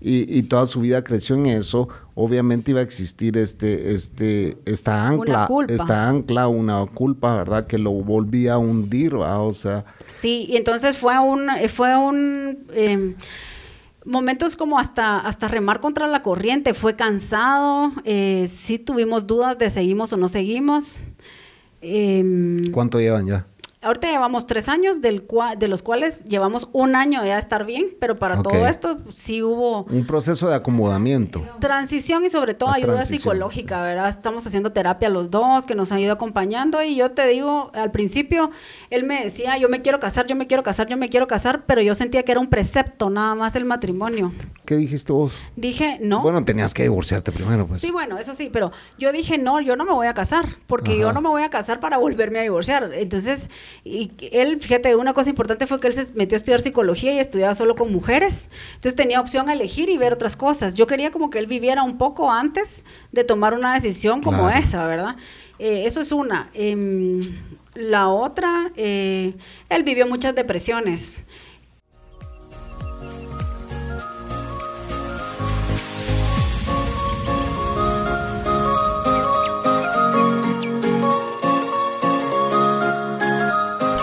Y, y, toda su vida creció en eso, obviamente iba a existir este, este, esta ancla, esta ancla, una culpa, ¿verdad? Que lo volvía a hundir, ¿verdad? O sea. Sí, y entonces fue un, fue un em, momentos como hasta, hasta remar contra la corriente, fue cansado, eh, sí tuvimos dudas de seguimos o no seguimos. Em, ¿Cuánto llevan ya? Ahorita llevamos tres años, del de los cuales llevamos un año ya de estar bien, pero para todo esto sí hubo... Un proceso de acomodamiento. Transición y sobre todo ayuda psicológica, ¿verdad? Estamos haciendo terapia los dos, que nos han ido acompañando y yo te digo, al principio él me decía, yo me quiero casar, yo me quiero casar, yo me quiero casar, pero yo sentía que era un precepto nada más el matrimonio. ¿Qué dijiste vos? Dije, no. Bueno, tenías que divorciarte primero, pues. Sí, bueno, eso sí, pero yo dije, no, yo no me voy a casar, porque yo no me voy a casar para volverme a divorciar. Entonces, y él, fíjate, una cosa importante fue que él se metió a estudiar psicología y estudiaba solo con mujeres. Entonces tenía opción a elegir y ver otras cosas. Yo quería como que él viviera un poco antes de tomar una decisión como esa, ¿verdad? Eh, eso es una. Em, la otra, eh, él vivió muchas depresiones.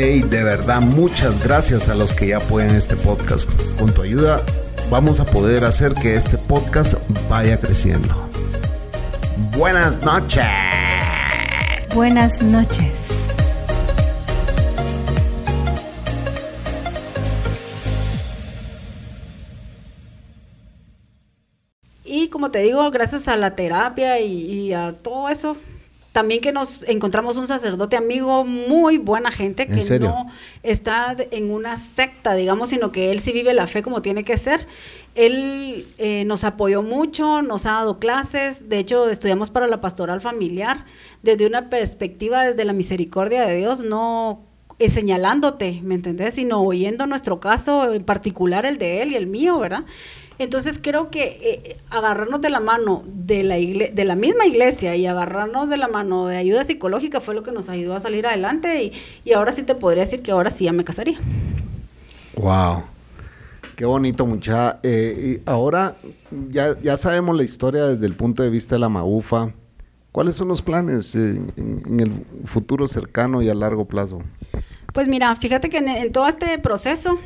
Hey, de verdad, muchas gracias a los que ya apoyan este podcast. Con tu ayuda vamos a poder hacer que este podcast vaya creciendo. Buenas noches. Buenas noches. Y como te digo, gracias a la terapia y, y a todo eso, también que nos encontramos un sacerdote amigo, muy buena gente, que no está en una secta, digamos, sino que él sí vive la fe como tiene que ser. Él eh, nos apoyó mucho, nos ha dado clases, de hecho estudiamos para la pastoral familiar desde una perspectiva desde la misericordia de Dios, no eh, señalándote, ¿me entendés? Sino oyendo nuestro caso, en particular el de él y el mío, ¿verdad? Entonces creo que eh, agarrarnos de la mano de la, de la misma iglesia y agarrarnos de la mano de ayuda psicológica fue lo que nos ayudó a salir adelante y, ahora sí te podría decir que ahora sí ya me casaría. Wow. Qué bonito, mucha. Eh, y ahora ya, ya sabemos la historia desde el punto de vista de la Maufa. ¿Cuáles son los planes en, el futuro cercano y a largo plazo? Pues mira, fíjate que en todo este proceso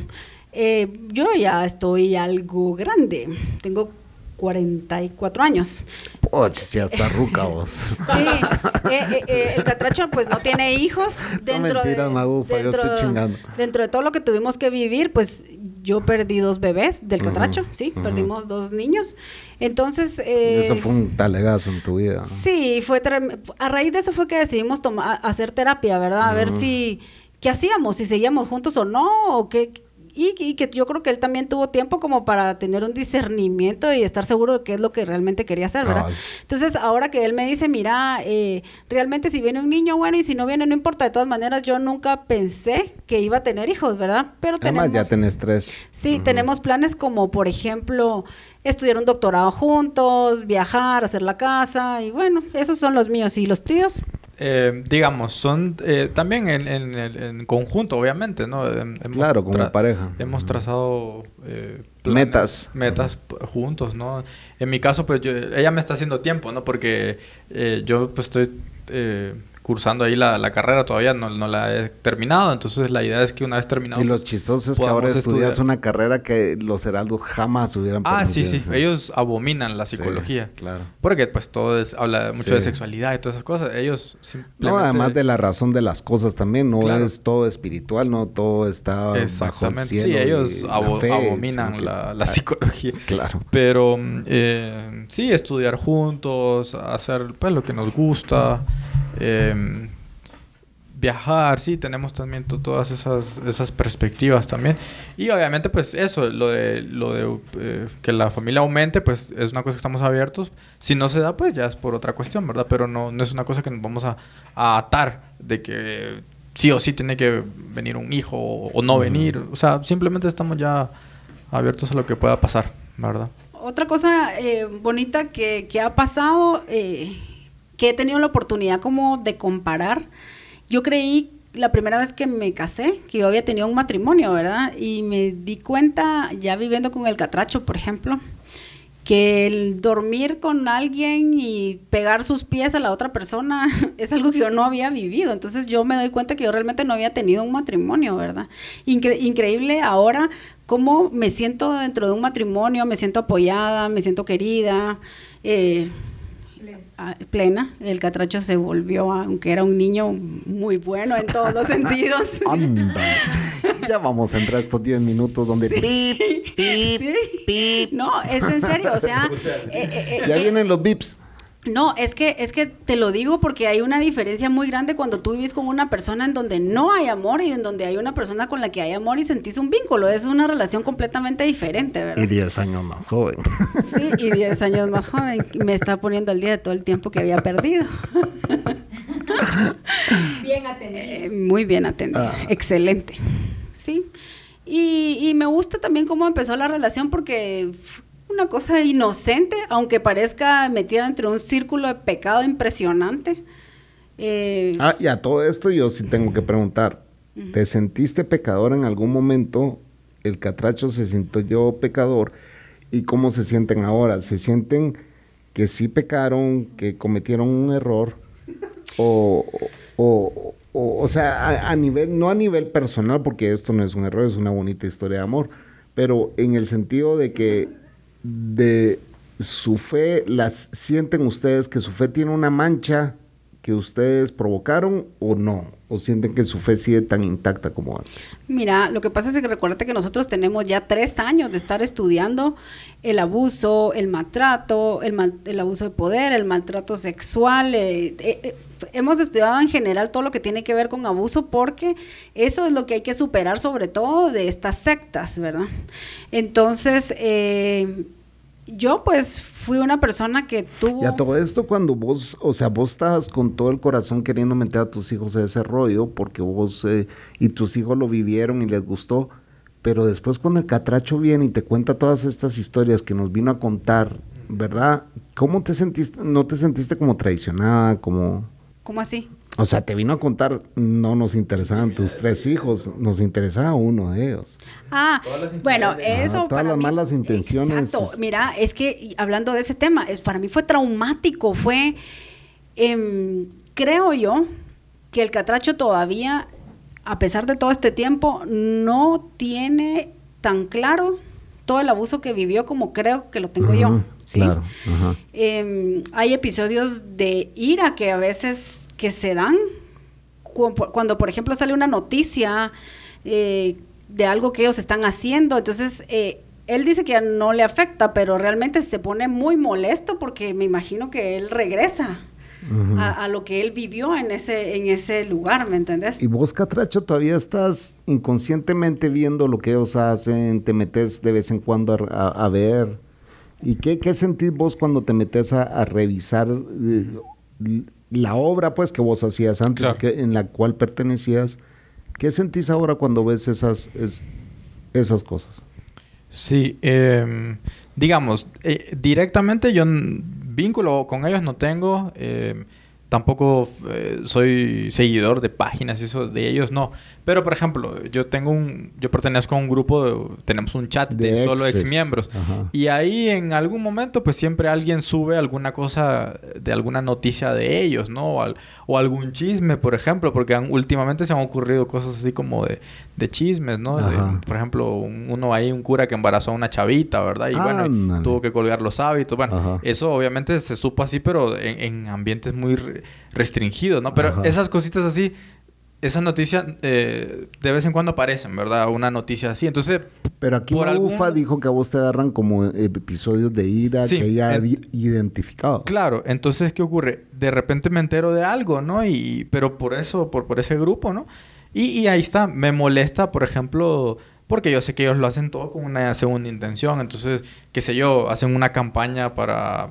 eh, yo ya estoy algo grande, tengo 44 años. Poch, si hasta ruca vos. *laughs* Sí, eh, eh, el catracho pues no tiene hijos. Dentro de, dentro, de todo lo que tuvimos que vivir, pues yo perdí dos bebés del catracho, sí, perdimos dos niños. Entonces... eso fue un talegazo en tu vida. Sí, fue a raíz de eso fue que decidimos tomar, hacer terapia, ¿verdad? A ver si... ¿Qué hacíamos? Si seguíamos juntos o no, o qué, y, que yo creo que él también tuvo tiempo como para tener un discernimiento y estar seguro de qué es lo que realmente quería hacer, ¿verdad? Entonces, ahora que él me dice, mira, eh, realmente si viene un niño, bueno, y si no viene, no importa. De todas maneras, yo nunca pensé que iba a tener hijos, ¿verdad? Pero Además, tenemos... ya tenés tres. Sí, tenemos planes como, por ejemplo, estudiar un doctorado juntos, viajar, hacer la casa, y bueno, esos son los míos. ¿Y los tíos? Eh, digamos, son eh, también en, en, conjunto, obviamente, ¿no? claro, como pareja. Hemos trazado eh, metas. Metas juntos, ¿no? En mi caso, pues ella me está haciendo tiempo, ¿no? Porque yo pues estoy cursando ahí la, carrera, todavía no, la he terminado, entonces la idea es que una vez terminado... Y lo pues, chistoso es que ahora estudias una carrera que los heraldos jamás hubieran Ah, sí, sí, ellos abominan la psicología. claro. Porque pues todo es, habla mucho de sexualidad y todas esas cosas, ellos simplemente... No, además de la razón de las cosas también, no es todo espiritual, no todo está bajo el cielo Sí, ellos abominan la, psicología. *laughs* Claro. Pero eh, sí, estudiar juntos, hacer pues lo que nos gusta... Em, viajar, sí, tenemos también todas esas, esas perspectivas también. Y obviamente, pues eso, lo de, lo de eh, que la familia aumente, pues es una cosa que estamos abiertos. Si no se da, pues ya es por otra cuestión, ¿verdad? Pero no, no es una cosa que nos vamos a, atar de que sí o sí tiene que venir un hijo o, no venir. O sea, simplemente estamos ya abiertos a lo que pueda pasar, ¿verdad? Otra cosa eh, bonita que, que, ha pasado... Eh que he tenido la oportunidad como de comparar. Yo creí la primera vez que me casé, que yo había tenido un matrimonio, ¿verdad? Y me di cuenta, ya viviendo con el catracho, por ejemplo, que el dormir con alguien y pegar sus pies a la otra persona *laughs* es algo que yo no había vivido. Entonces yo me doy cuenta que yo realmente no había tenido un matrimonio, ¿verdad? increíble ahora cómo me siento dentro de un matrimonio, me siento apoyada, me siento querida. Eh, plena. El catracho se volvió, aunque era un niño muy bueno en todos los *laughs* sentidos. *laughs* Ya vamos a entrar estos 10 minutos donde No, es en serio, o sea... *laughs* Eh, eh, ya eh, vienen los bips. No, es que, es que te lo digo porque hay una diferencia muy grande cuando tú vives con una persona en donde no hay amor y en donde hay una persona con la que hay amor y sentís un vínculo. Es una relación completamente diferente, ¿verdad? Y 10 años más joven. Sí, y 10 años más joven. Me está poniendo al día de todo el tiempo que había perdido. *laughs* Bien atendido. Eh, muy bien atendido. Ah. Excelente. Sí. Y, y me gusta también cómo empezó la relación porque una cosa inocente, aunque parezca metida entre un círculo de pecado impresionante. Eh, ah, y a todo esto yo sí tengo que preguntar, ¿te sentiste pecador en algún momento? El catracho se sintió pecador. ¿Y cómo se sienten ahora? ¿Se sienten que sí pecaron, que cometieron un error? O, o, o, sea, a, nivel, no a nivel personal, porque esto no es un error, es una bonita historia de amor, pero en el sentido de que de su fe, las sienten ustedes que su fe tiene una mancha que ustedes provocaron o no? ¿O sienten que su fe sigue tan intacta como antes? Mira, lo que pasa es que recuérdate que nosotros tenemos ya tres años de estar estudiando el abuso, el maltrato, el, abuso de poder, el maltrato sexual. Eh, eh, eh, hemos estudiado en general todo lo que tiene que ver con abuso porque eso es lo que hay que superar sobre todo de estas sectas, ¿verdad? Entonces, yo pues fui una persona que tuvo... Y a todo esto cuando vos, o sea, vos estabas con todo el corazón queriendo meter a tus hijos a ese rollo porque vos eh, y tus hijos lo vivieron y les gustó, pero después cuando el catracho viene y te cuenta todas estas historias que nos vino a contar, ¿verdad? ¿Cómo te sentiste? ¿No te sentiste como traicionada, como... ¿Cómo así? O sea, te vino a contar, no nos interesaban tus tres hijos, nos interesaba uno de ellos. Ah, bueno, eso. todas las malas intenciones. Exacto. Mira, es que hablando de ese tema, es para mí fue traumático, fue. Em, creo yo que el catracho todavía, a pesar de todo este tiempo, no tiene tan claro todo el abuso que vivió como creo que lo tengo yo. Claro. Em, hay episodios de ira que a veces que se dan cuando, por ejemplo, sale una noticia eh, de algo que ellos están haciendo. Entonces, eh, él dice que no le afecta, pero realmente se pone muy molesto porque me imagino que él regresa. a, lo que él vivió en ese, en ese lugar, ¿me entendés? Y vos, Catracho, todavía estás inconscientemente viendo lo que ellos hacen, te metes de vez en cuando a, ver. ¿Y qué, qué, sentís vos cuando te metes a, revisar eh, la obra pues que vos hacías antes, que, en la cual pertenecías, ¿qué sentís ahora cuando ves esas, esas cosas? Sí, em, digamos, eh, directamente yo vínculo con ellos no tengo, em, tampoco eh, soy seguidor de páginas eso de ellos, no. Pero, por ejemplo, yo tengo un, yo pertenezco a un grupo, tenemos un chat de, solo ex miembros. Y ahí en algún momento, pues siempre alguien sube alguna cosa de alguna noticia de ellos, ¿no? O, algún chisme, por ejemplo, porque últimamente se han ocurrido cosas así como de, de chismes, ¿no? por ejemplo, uno ahí, un cura que embarazó a una chavita, ¿verdad? Y bueno, tuvo que colgar los hábitos. Bueno, eso obviamente se supo así, pero en, ambientes muy restringidos, ¿no? Pero esas cositas así esas noticias eh, de vez en cuando aparecen, ¿verdad? Una noticia así. Entonces. Pero aquí por UFA dijo que a vos te agarran como episodios de ira que ella ha identificado. Claro, entonces, ¿qué ocurre? De repente me entero de algo, ¿no? Y, pero por eso, por, por ese grupo, ¿no? Y, y ahí está, me molesta, por ejemplo, porque yo sé que ellos lo hacen todo con una segunda intención. Entonces, qué sé yo, hacen una campaña para,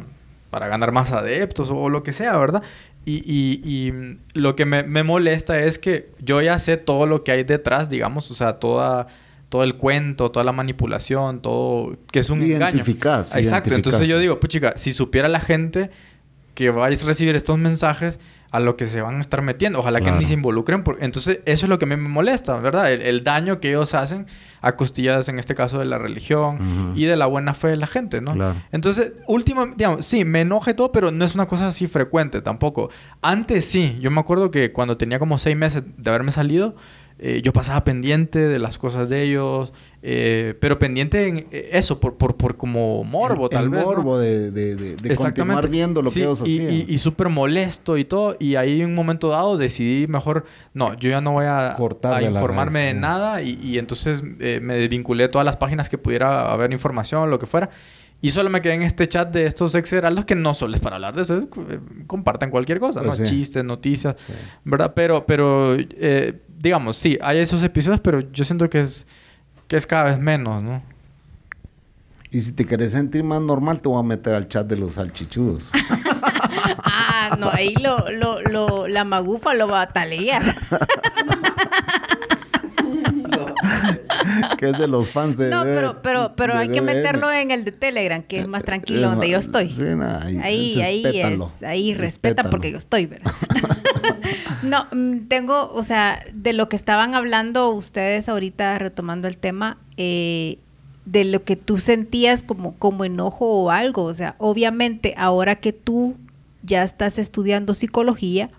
para ganar más adeptos o lo que sea, ¿verdad? Y, y, lo que me, me, molesta es que yo ya sé todo lo que hay detrás, digamos, o sea, toda, todo el cuento, toda la manipulación, todo, que es un engaño. Exacto, entonces yo digo, pues chica, si supiera la gente que vais a recibir estos mensajes, a lo que se van a estar metiendo. Ojalá que ni se involucren. Entonces, eso es lo que a mí me molesta, ¿verdad? El, daño que ellos hacen a costillas, en este caso, de la religión y de la buena fe de la gente, ¿no? Entonces, último, digamos, sí, me enoje todo, pero no es una cosa así frecuente tampoco. Antes sí, yo me acuerdo que cuando tenía como seis meses de haberme salido, eh, yo pasaba pendiente de las cosas de ellos, eh, pero pendiente en eh, eso, por, por, por como morbo, tal vez. morbo de, de, de, continuar viendo lo que ellos y, hacían. Y, súper molesto y todo. Y ahí en un momento dado decidí mejor, no, yo ya no voy a, a informarme de nada. Y, y entonces me desvinculé de todas las páginas que pudiera haber información, lo que fuera. Y solo me quedé en este chat de estos ex heraldos que no solo es para hablar de eso, comparten cualquier cosa, ¿no? Pues Chistes, noticias, ¿verdad? Pero, pero digamos, sí, hay esos episodios, pero yo siento que es, que es cada vez menos, ¿no? Y si te querés sentir más normal, te voy a meter al chat de los salchichudos. *laughs* ah, no, ahí lo, lo, lo, la magufa lo va *laughs* a talear. *laughs* que es de los fans de. No, pero, pero, pero hay que meterlo en el de Telegram, que es más tranquilo, donde yo estoy. Sí, ahí, ahí, ahí es, ahí respeta porque yo estoy, ¿verdad? *laughs* no, mm, tengo, o sea, de lo que estaban hablando ustedes ahorita, retomando el tema, eh, de lo que tú sentías como, como enojo o algo. O sea, obviamente, ahora que tú ya estás estudiando psicología,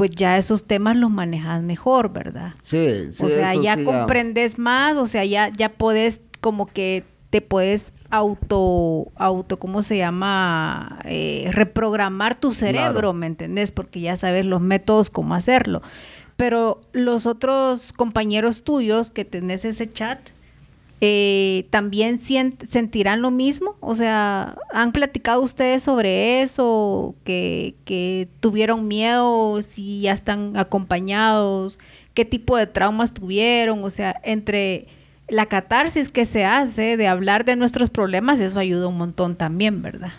pues ya esos temas los manejas mejor, ¿verdad? Sí, sí. O sea, ya comprendes más, o sea, ya, ya podés como que te puedes auto, auto, ¿cómo se llama? Eh, reprogramar tu cerebro, ¿me entendés? Porque ya sabes los métodos cómo hacerlo. Pero los otros compañeros tuyos que tenés ese chat, eh, también sentirán lo mismo? O sea, ¿han platicado ustedes sobre eso? ¿Que, ¿Que, tuvieron miedo? ¿Si ya están acompañados? ¿Qué tipo de traumas tuvieron? O sea, entre la catarsis que se hace de hablar de nuestros problemas, eso ayuda un montón también, ¿verdad?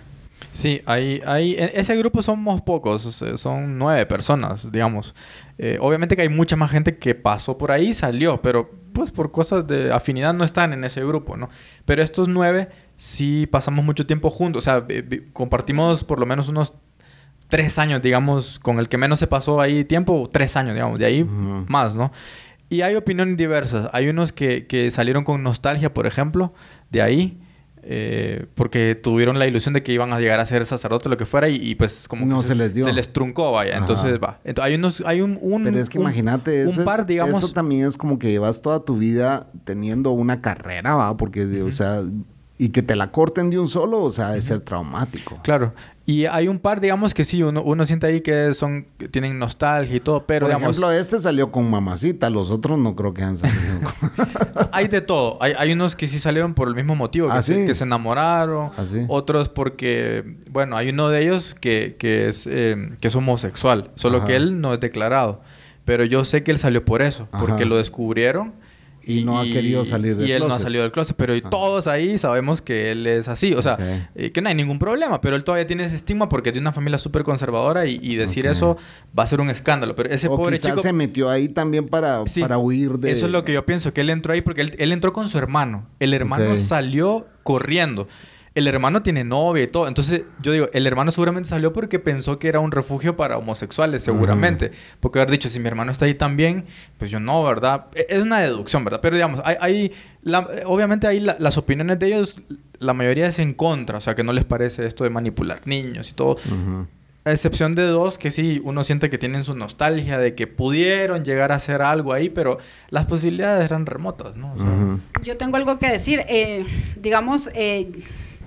Sí, hay, hay, en ese grupo somos pocos, son nueve personas, digamos. Eh, obviamente que hay mucha más gente que pasó por ahí y salió, pero pues por cosas de afinidad no están en ese grupo, ¿no? Pero estos nueve sí pasamos mucho tiempo juntos, o sea, compartimos por lo menos unos tres años, digamos, con el que menos se pasó ahí tiempo, tres años, digamos, de ahí más, ¿no? Y hay opiniones diversas. Hay unos que, que salieron con nostalgia, por ejemplo, de ahí. Eh, porque tuvieron la ilusión de que iban a llegar a ser sacerdotes lo que fuera y, pues como no que se, les dio. se les truncó vaya. Entonces va. Entonces, hay unos hay un, un pero es que imagínate eso par digamos eso también es como que llevas toda tu vida teniendo una carrera va porque o sea y que te la corten de un solo, o sea, de ser traumático. Claro. Y hay un par, digamos, que sí, uno, uno siente ahí que son, tienen nostalgia y todo, pero Por digamos... ejemplo, este salió con mamacita, los otros no creo que han salido *laughs* hay de todo. Hay, hay, unos que sí salieron por el mismo motivo, que, ¿Ah, se, que se, enamoraron. ¿Ah, Otros porque, bueno, hay uno de ellos que, que es, eh, que es homosexual, solo que él no es declarado. Pero yo sé que él salió por eso, porque lo descubrieron y, no ha querido salir del Y él no ha salido del closet. Pero todos ahí sabemos que él es así. O sea, eh, que no hay ningún problema. Pero él todavía tiene ese estigma porque tiene una familia súper conservadora y, decir eso va a ser un escándalo. Pero ese pobre chico... se metió ahí también para, para huir de... Eso es lo que yo pienso. Que él entró ahí porque él, él entró con su hermano. El hermano salió corriendo el hermano tiene novia y todo. Entonces, yo digo, el hermano seguramente salió porque pensó que era un refugio para homosexuales, seguramente. Porque haber dicho, si mi hermano está ahí también, pues yo no, ¿verdad? E-, es una deducción, ¿verdad? Pero digamos, hay, obviamente ahí las opiniones de ellos, la mayoría es en contra, o sea, que no les parece esto de manipular niños y todo. A excepción de dos que sí, uno siente que tienen su nostalgia de que pudieron llegar a hacer algo ahí, pero las posibilidades eran remotas, ¿no? Yo tengo algo que decir. Eh, digamos, eh,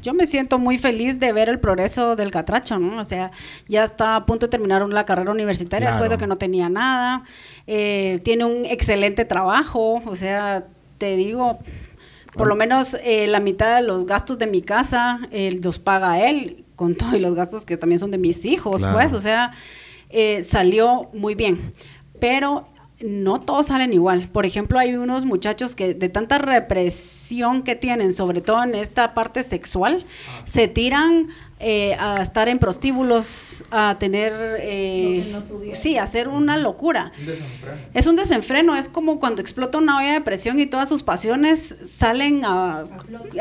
yo me siento muy feliz de ver el progreso del Catracho, ¿no? O sea, ya está a punto de terminar la carrera universitaria después de que no tenía nada. Eh, tiene un excelente trabajo, o sea, te digo, por lo menos eh, la mitad de los gastos de mi casa los paga él, con *laughs* todos los gastos que también son de mis hijos, pues, o sea, eh, salió muy bien. Pero no todos salen igual. Por ejemplo, hay unos muchachos que de tanta represión que tienen, sobre todo en esta parte sexual, ah. se tiran eh, a estar en prostíbulos, a tener, eh, sí, a hacer una locura. es un desenfreno, es como cuando explota una olla de presión y todas sus pasiones salen a,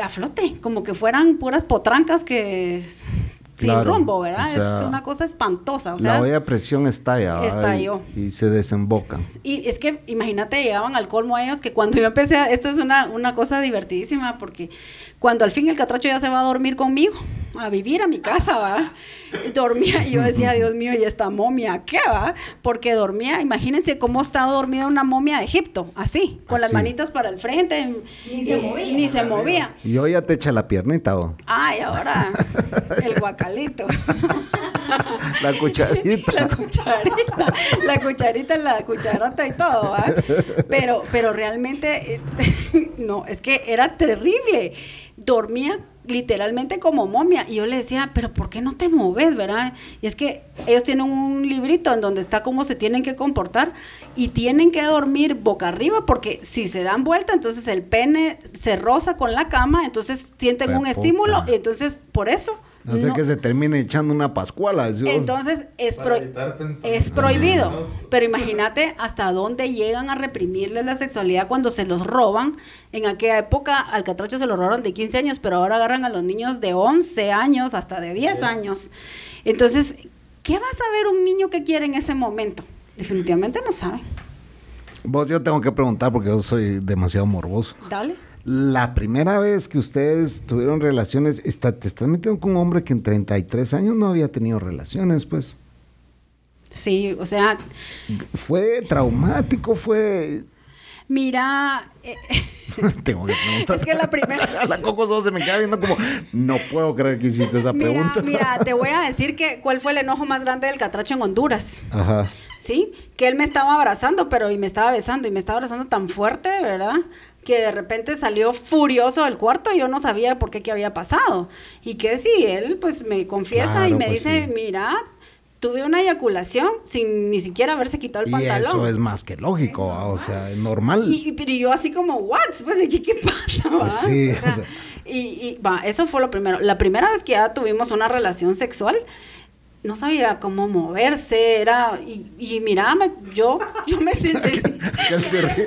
a flote, como que fueran puras potrancas que sin rumbo, ¿verdad? es una cosa espantosa. O sea, la olla de presión estalla. Estalló. Y, se desemboca. Y es que, imagínate, llegaban al colmo ellos que cuando yo empecé, a, esto es una, una cosa divertidísima, porque cuando al fin el catracho ya se va a dormir conmigo, a vivir a mi casa, ¿va? Dormía y yo decía, Dios mío, ¿y esta momia qué va? Porque dormía, imagínense cómo estaba dormida una momia de Egipto, así, con las manitas para el frente. Ni se movía. Ni se movía. Y hoy ya te echa la piernita, ¿o? Ay, ahora, *laughs* el guacalito. *laughs* la cucharita. la cucharita, la cucharita, la cucharota y todo, ¿va? Pero, pero realmente, *laughs* no, es que era terrible dormía literalmente como momia. Y yo le decía, pero ¿por qué no te moves, verdad? Y es que ellos tienen un librito en donde está cómo se tienen que comportar y tienen que dormir boca arriba porque si se dan vuelta, entonces el pene se roza con la cama, entonces sienten un estímulo y entonces por eso no sé que se termine echando una pascuala. Entonces es, es prohibido. Pero imagínate hasta dónde llegan a reprimirles la sexualidad cuando se los roban. En aquella época al catracho se lo robaron de 15 años, pero ahora agarran a los niños de 11 años hasta de 10 años. Entonces, ¿qué va a saber un niño que quiere en ese momento? Definitivamente no sabe. Vos yo tengo que preguntar porque yo soy demasiado morboso. Dale. La primera vez que ustedes tuvieron relaciones, está, te estás metiendo con un hombre que en 33 años no había tenido relaciones, pues. Sí, o sea... Fue traumático, fue... Mira... Eh, *laughs* Tengo que preguntar. Es que la primera. *laughs* la Coco solo se me queda viendo como, no puedo creer que hiciste esa pregunta. Mira, te voy a *laughs* decir que cuál fue el enojo más grande del catracho en Honduras. Ajá. Sí, que él me estaba abrazando, pero y me estaba besando y me estaba abrazando tan fuerte, ¿verdad? Que de repente salió furioso del cuarto y yo no sabía por qué qué había pasado. Y que sí, él pues me confiesa y me pues dice, mira, tuve una eyaculación sin ni siquiera haberse quitado el y pantalón. Eso es más que lógico, o sea, es normal. Y, y, yo así como, ¿what? Pues, ¿qué, qué pasa? Pues sí, o sea, o sea, y, y va, eso fue lo primero. La primera vez que ya tuvimos una relación sexual, no sabía cómo moverse, era, y, y me, yo, yo me sentí... *laughs* *laughs* él se ríe.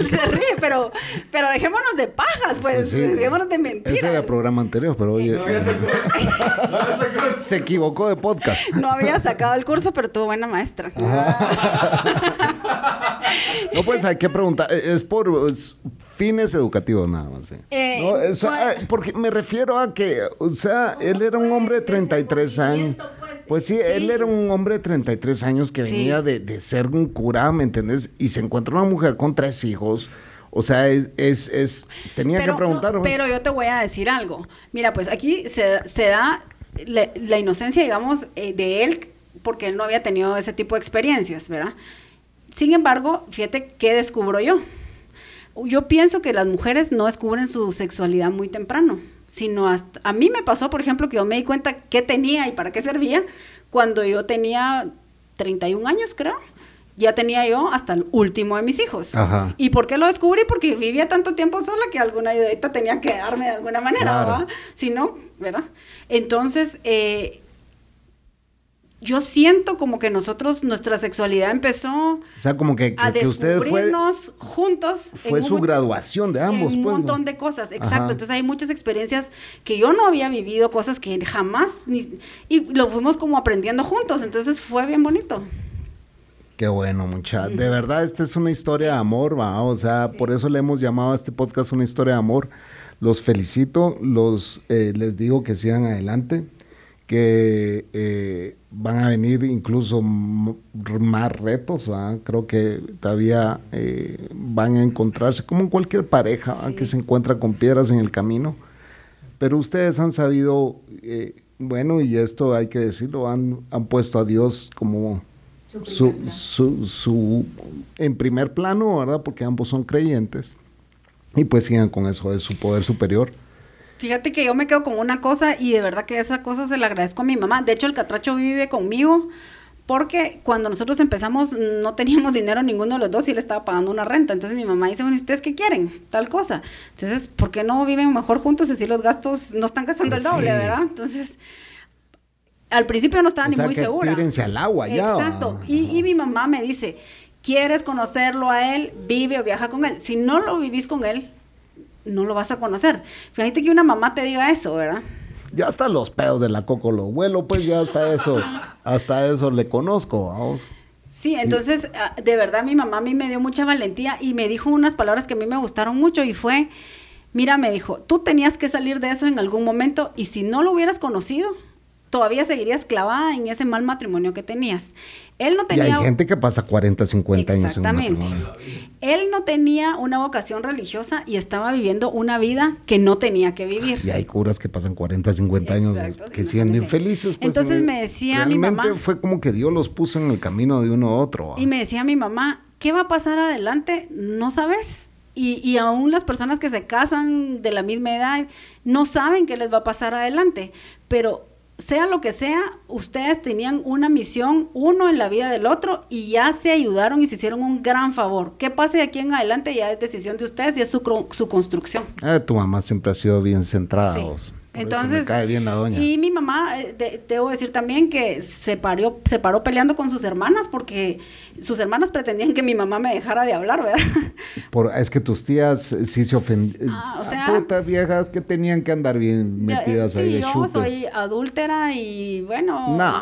él se ríe, pero, pero dejémonos de pajas, pues, pues sí, dejémonos de mentiras. Ese era el programa anterior, pero oye... No *laughs* se equivocó de podcast. No había sacado el curso, pero tuvo buena maestra. no, pues hay que preguntar, es por es fines educativos nada más. ¿sí? Eh, no, eso, pues, porque me refiero a que, o sea, él era un hombre de 33 años. Pues sí, sí, él era un hombre de 33 años que sí. venía de, de, ser un cura, ¿me entendés? Y se encuentra una mujer con tres hijos. O sea, es, es, es tenía pero, que preguntar. No, pero yo te voy a decir algo. Mira, pues aquí se, se da la, la, inocencia, digamos, eh, de él, porque él no había tenido ese tipo de experiencias, ¿verdad? Sin embargo, fíjate qué descubro yo. Yo pienso que las mujeres no descubren su sexualidad muy temprano sino hasta, a mí me pasó, por ejemplo, que yo me di cuenta qué tenía y para qué servía cuando yo tenía 31 años, creo. Ya tenía yo hasta el último de mis hijos. Ajá. ¿Y por qué lo descubrí? Porque vivía tanto tiempo sola que alguna ayudita tenía que darme de alguna manera, Claro. ¿verdad? Si no, ¿verdad? Entonces, eh, yo siento como que nosotros, nuestra sexualidad empezó O sea, como que, a que, que usted fue, descubrirnos juntos. fue en su un- graduación de ambos, en un pues. ¿no? montón de cosas, exacto. Ajá. Entonces hay muchas experiencias que yo no había vivido, cosas que jamás, ni, y lo fuimos como aprendiendo juntos, entonces fue bien bonito. Qué bueno, mucha. De verdad, esta es una historia de amor, va. O sea, por eso le hemos llamado a este podcast una historia de amor. Los felicito, los eh, les digo que sigan adelante, que eh, van a venir incluso más retos, ¿va? Creo que todavía eh, van a encontrarse, como en cualquier pareja, ¿va? que se encuentra con piedras en el camino. Pero ustedes han sabido, eh, bueno, y esto hay que decirlo, han, han puesto a Dios como su, su, su- en primer plano, ¿verdad? Porque ambos son creyentes. Y pues sigan con eso, de su poder superior. Fíjate que yo me quedo con una cosa y de verdad que esa cosa se la agradezco a mi mamá. De hecho, el catracho vive conmigo porque cuando nosotros empezamos no teníamos *laughs* dinero ninguno de los dos y le estaba pagando una renta. Entonces mi mamá dice, bueno, ¿y ustedes qué quieren? Tal cosa. Entonces, ¿por qué no viven mejor juntos y si los gastos no están gastando el Pues doble, sí. verdad? Entonces, al principio no estaba O ni sea, muy que segura. tírense al agua ya. Exacto. Y, y mi mamá me dice, ¿quieres conocerlo a él? Vive o viaja con él. Si no lo vivís con él, no lo vas a conocer. Fíjate que una mamá te diga eso, ¿verdad? Yo hasta los pedos de la coco los vuelo, pues ya hasta eso, hasta eso le conozco, vamos. Sí, entonces, ah, de verdad, mi mamá a mí me dio mucha valentía y me dijo unas palabras que a mí me gustaron mucho y fue, mira, me dijo, tú tenías que salir de eso en algún momento y si no lo hubieras conocido, todavía seguirías clavada en ese mal matrimonio que tenías. Él no Y tenía... hay gente que pasa 40, 50 años en un Exactamente. matrimonio. Él no tenía una vocación religiosa y estaba viviendo una vida que no tenía que vivir. Y hay curas que pasan 40, 50 años Exacto, que siendo infelices. Pues, Entonces eh, me decía mi mamá- fue como que Dios los puso en el camino de uno a otro. Y me decía mi mamá, ¿qué va a pasar adelante? No sabes. Y, y aún las personas que se casan de la misma edad no saben qué les va a pasar adelante. Pero sea lo que sea, ustedes tenían una misión, uno en la vida del otro, y ya se ayudaron y se hicieron un gran favor. ¿Qué pase de aquí en adelante ya es decisión de ustedes y es su, su construcción. Ah, tu mamá siempre ha sido bien centrada. Sí. vos. Por Entonces, me cae bien la doña. y mi mamá, eh, de- debo decir también que se paró, se paró peleando con sus hermanas porque sus hermanas pretendían que mi mamá me dejara de hablar, ¿verdad? *laughs* Por, es que tus tías eh, sí se ofendían. Ah, o sea- putas viejas que tenían que andar bien Ya, eh, metidas ahí sí, de yo chupes. soy adúltera y bueno. No,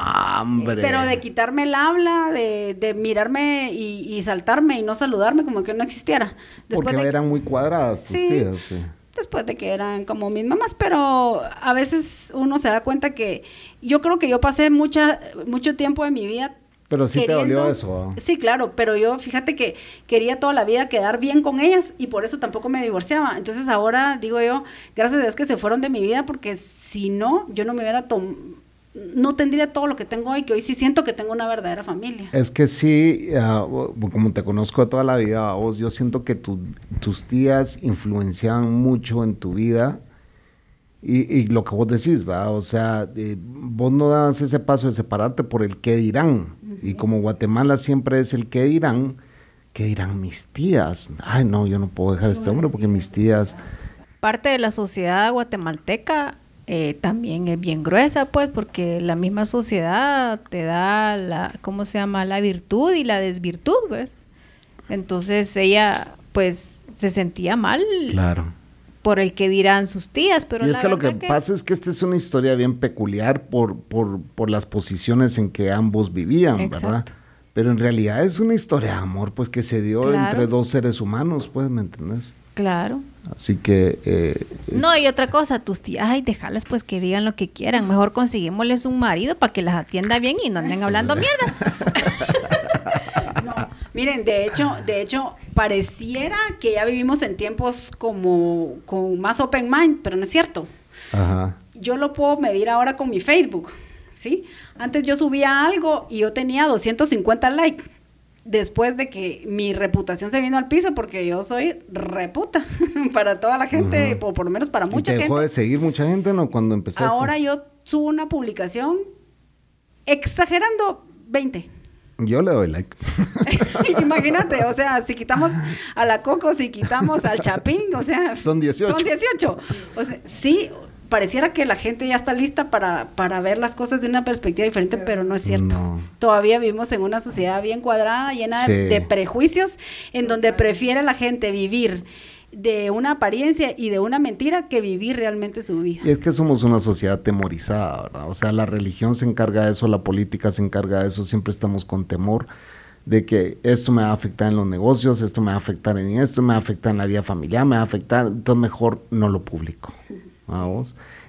hombre. Pero de quitarme el habla, de, de mirarme y, y saltarme y no saludarme como que no existiera. Porque de, eran muy cuadradas tus Sí. tías. sí. Después de que eran como mis mamás, pero a veces uno se da cuenta que yo creo que yo pasé mucha, mucho tiempo de mi vida Pero sí te dolió eso. Sí, claro, pero yo fíjate que quería toda la vida quedar bien con ellas y por eso tampoco me divorciaba. Entonces ahora digo yo, gracias a Dios que se fueron de mi vida porque si no, yo no me hubiera tomado no tendría todo lo que tengo hoy, que hoy sí siento que tengo una verdadera familia. Es que sí, ah, como te conozco toda la vida, vos, yo siento que tus tías influenciaban mucho en tu vida y, lo que vos decís, ¿va? O sea, eh, vos no dabas ese paso de separarte por el qué dirán. Y como Guatemala siempre es el qué dirán, ¿qué dirán mis tías? Ay, no, yo no puedo dejar a este hombre porque mis tías... Parte de la sociedad guatemalteca eh, también es bien gruesa, pues, porque la misma sociedad te da la, ¿cómo se llama? La virtud y la desvirtud, ¿ves? Entonces ella, pues, se sentía mal. Claro por el que dirán sus tías, pero... Y es que lo que, pasa es que esta es una historia bien peculiar por, por, por las posiciones en que ambos vivían, ¿verdad? Pero en realidad es una historia de amor, pues que se dio entre dos seres humanos, pues, ¿me entendés? Claro. Así que... Eh, no, y otra cosa, tus tías, ay, déjales pues que digan lo que quieran. Mejor conseguimosles un marido para que las atienda bien y no anden hablando mierda. *laughs* Miren, de hecho, de hecho, pareciera que ya vivimos en tiempos como con más open mind, pero no es cierto. Ajá. Yo lo puedo medir ahora con mi Facebook, ¿sí? Antes yo subía algo y yo tenía 250 likes. Después de que mi reputación se vino al piso, porque yo soy reputa *laughs* para toda la gente, o por lo menos para mucha ¿Y te dejó de seguir mucha gente, ¿no? Cuando empezaste. Ahora yo subo una publicación exagerando 20 yo le doy like. *laughs* Imagínate, o sea, si quitamos a la Coco, si quitamos al Chapín, o sea... Son 18. Son 18. O sea, sí, pareciera que la gente ya está lista para, para ver las cosas de una perspectiva diferente, pero no es cierto. Todavía vivimos en una sociedad bien cuadrada, llena de prejuicios, en donde prefiere la gente vivir de una apariencia y de una mentira que vivir realmente su vida. Y es que somos una sociedad temorizada, ¿verdad? O sea, la religión se encarga de eso, la política se encarga de eso, siempre estamos con temor de que esto me va a afectar en los negocios, esto me va a afectar en esto, me va a afectar en la vida familiar, me va a afectar, entonces mejor no lo publico.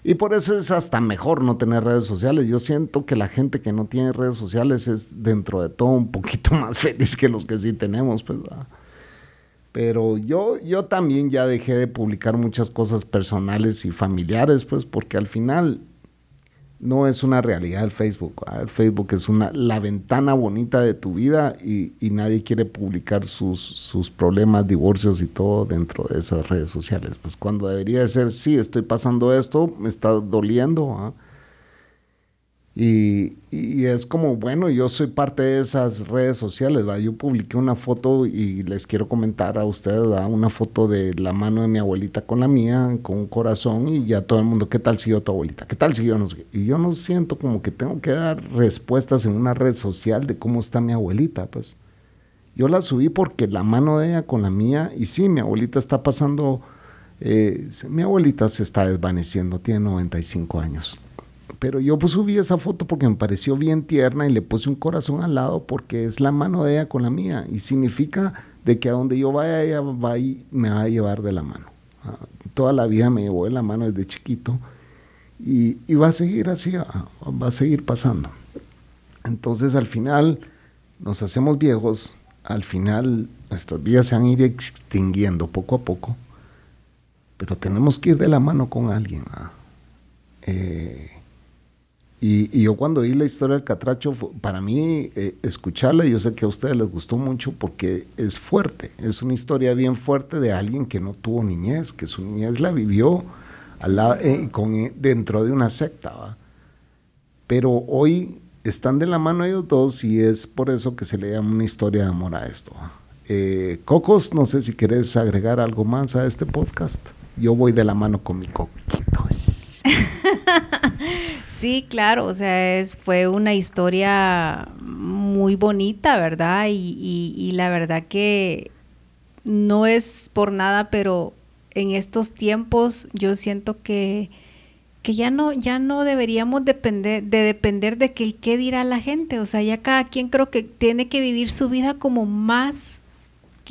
Y por eso es hasta mejor no tener redes sociales. Yo siento que la gente que no tiene redes sociales es dentro de todo un poquito *laughs* más feliz que los que sí tenemos, pues. Pero yo, yo también ya dejé de publicar muchas cosas personales y familiares, pues, porque al final no es una realidad el Facebook. El Facebook es una, la ventana bonita de tu vida y, nadie quiere publicar sus, sus, problemas, divorcios y todo dentro de esas redes sociales. Pues cuando debería de ser, sí, estoy pasando esto, me está doliendo. ¿ah? Y, es como, bueno, yo soy parte de esas redes sociales, ¿va? Yo publiqué una foto y les quiero comentar a ustedes. Una foto de la mano de mi abuelita con la mía, con un corazón y ya todo el mundo, ¿qué tal siguió tu abuelita? ¿Qué tal siguió? No Y yo no siento como que tengo que dar respuestas en una red social de cómo está mi abuelita, pues. Yo la subí porque la mano de ella con la mía, y sí, mi abuelita está pasando, eh, mi abuelita se está desvaneciendo, tiene 95 años pero yo pues subí esa foto porque me pareció bien tierna y le puse un corazón al lado porque es la mano de ella con la mía y significa de que a donde yo vaya ella va y me va a llevar de la mano. Ah, toda la vida me llevó de la mano desde chiquito y, va a seguir así, ah, va a seguir pasando. Entonces al final nos hacemos viejos, al final nuestras vidas se a ir extinguiendo poco a poco, pero tenemos que ir de la mano con alguien. Ah. Eh, y, yo cuando oí la historia del Catracho, para mí eh, escucharla, yo sé que a ustedes les gustó mucho porque es fuerte, es una historia bien fuerte de alguien que no tuvo niñez, que su niñez la vivió eh, con, eh, dentro de una secta. Pero hoy están de la mano ellos dos y es por eso que se le llama una historia de amor a esto. Cocos, no sé si quieres agregar algo más a este podcast. Yo voy de la mano con mi coquito. *laughs* Sí, claro, o sea, es, fue una historia muy bonita, ¿verdad? Y, la verdad que no es por nada, pero en estos tiempos yo siento que, que ya no, ya no deberíamos depender, de depender de que qué dirá la gente. O sea, ya cada quien creo que tiene que vivir su vida como más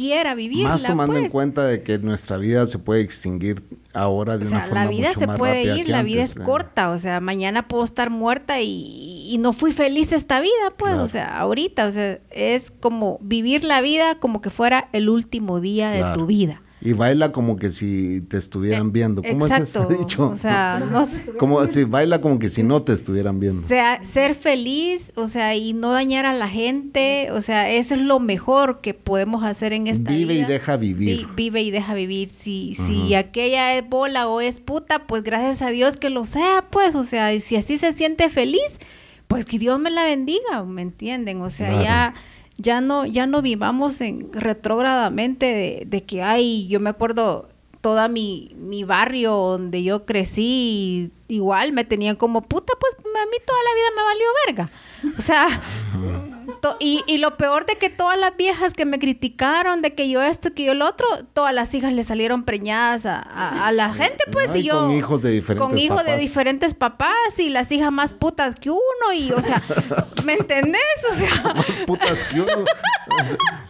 quiera vivir. Más tomando en pues. cuenta de que nuestra vida se puede extinguir ahora de una forma la vida se puede ir, la vida es corta, o sea, mañana puedo estar muerta y, y, no fui feliz esta vida, pues, o sea, ahorita, o sea, es como vivir la vida como que fuera el último día de tu vida. Y baila como que si te estuvieran eh, viendo. ¿Cómo es eso *laughs* dicho? O sea, no sé. Como si baila como que si no te estuvieran viendo. O sea, ser feliz, o sea, y no dañar a la gente, o sea, eso es lo mejor que podemos hacer en esta vida. Vive y deja vivir. vive y deja vivir. Si, si aquella es bola o es puta, pues gracias a Dios que lo sea, pues, o sea, y si así se siente feliz, pues que Dios me la bendiga, ¿me entienden? O sea, ya ya no, ya no vivamos en retrógradamente de, que hay, yo me acuerdo toda mi, mi barrio donde yo crecí, igual me tenían como puta, pues a mí toda la vida me valió verga. O sea, *laughs* y, y, lo peor de que todas las viejas que me criticaron, de que yo esto, que yo lo otro, todas las hijas le salieron preñadas a, la gente, pues, y yo... Con hijos de diferentes Con hijos de diferentes papás y las hijas más putas que uno, y, o sea, *laughs* ¿me entendés? O sea... Más putas que uno.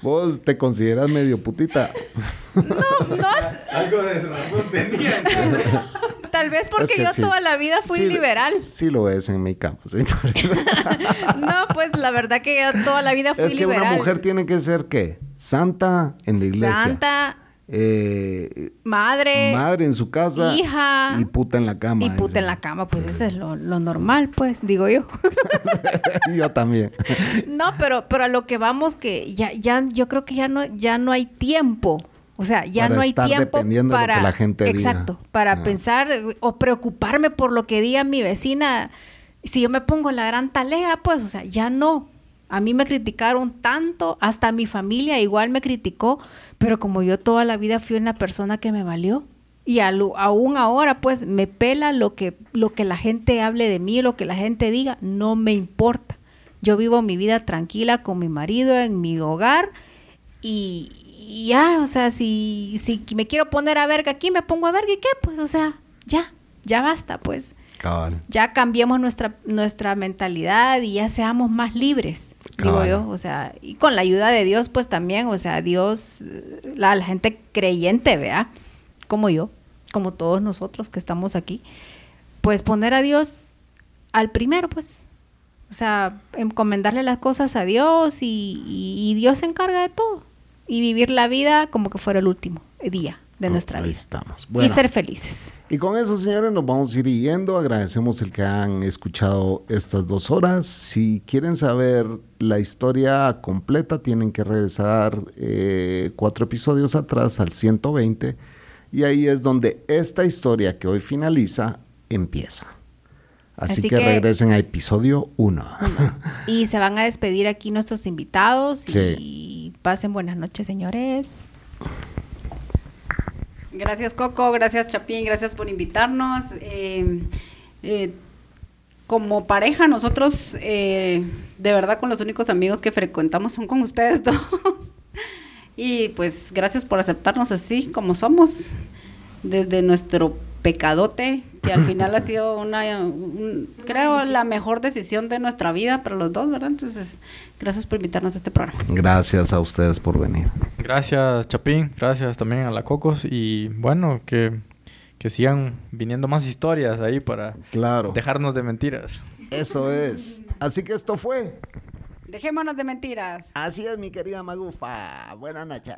Vos te consideras medio putita. No, *laughs* no Algo de razón tenía. *laughs* Tal vez porque yo toda la vida fui liberal. Sí lo es en mi cama, no, pues la verdad que yo toda la vida fui liberal. Es que una mujer tiene que ser, ¿qué? Santa en la iglesia. Santa. Eh, madre. Madre en su casa. Hija. Y puta en la cama. Y puta en la cama, pues eso es lo, normal, pues, digo yo. *laughs* yo también. no, pero, pero a lo que vamos que ya, ya, yo creo que ya no, ya no hay tiempo o sea, ya no hay tiempo para la gente exacto, para pensar o preocuparme por lo que diga mi vecina. Si yo me pongo la gran talea, pues, o sea, ya no. A mí me criticaron tanto, hasta mi familia igual me criticó, pero como yo toda la vida fui una persona que me valió y aún ahora pues me pela lo que lo que la gente hable de mí, lo que la gente diga, no me importa. Yo vivo mi vida tranquila con mi marido en mi hogar y, y ya, o sea, si, si me quiero poner a verga aquí, me pongo a verga y qué, pues, o sea, ya, ya basta, pues. Ya cambiemos nuestra, nuestra mentalidad y ya seamos más libres, digo yo, o sea, y con la ayuda de Dios, pues también, o sea, Dios, la, la gente creyente, vea, como yo, como todos nosotros que estamos aquí, pues poner a Dios al primero, pues. O sea, encomendarle las cosas a Dios y Dios se encarga de todo y vivir la vida como que fuera el último día de nuestra vida. Estamos. y ser felices. Y con eso, señores, nos vamos a ir yendo. Agradecemos el que han escuchado estas dos horas. Si quieren saber la historia completa, tienen que regresar eh, cuatro episodios atrás al 120. Y ahí es donde esta historia que hoy finaliza empieza. Así, que, regresen a episodio 1. Y se van a despedir aquí nuestros invitados. Y pasen buenas noches, señores. Gracias, Coco. Gracias, Chapín. Gracias por invitarnos. Eh, eh, como pareja, nosotros, eh, de verdad, con los únicos amigos que frecuentamos son con ustedes *laughs* dos. y pues, gracias por aceptarnos así como somos. Desde nuestro pecadote, que al final ha *laughs* sido una, creo, la mejor decisión de nuestra vida para los dos, ¿verdad? Entonces, gracias por invitarnos a este programa. Gracias a ustedes por venir. Gracias, Chapín. Gracias también a la Cocos. Y bueno, que, que sigan viniendo más historias ahí para claro. dejarnos de mentiras. Eso es. Así que esto fue. Dejémonos de mentiras. Así es, mi querida Magufa. Buenas noches.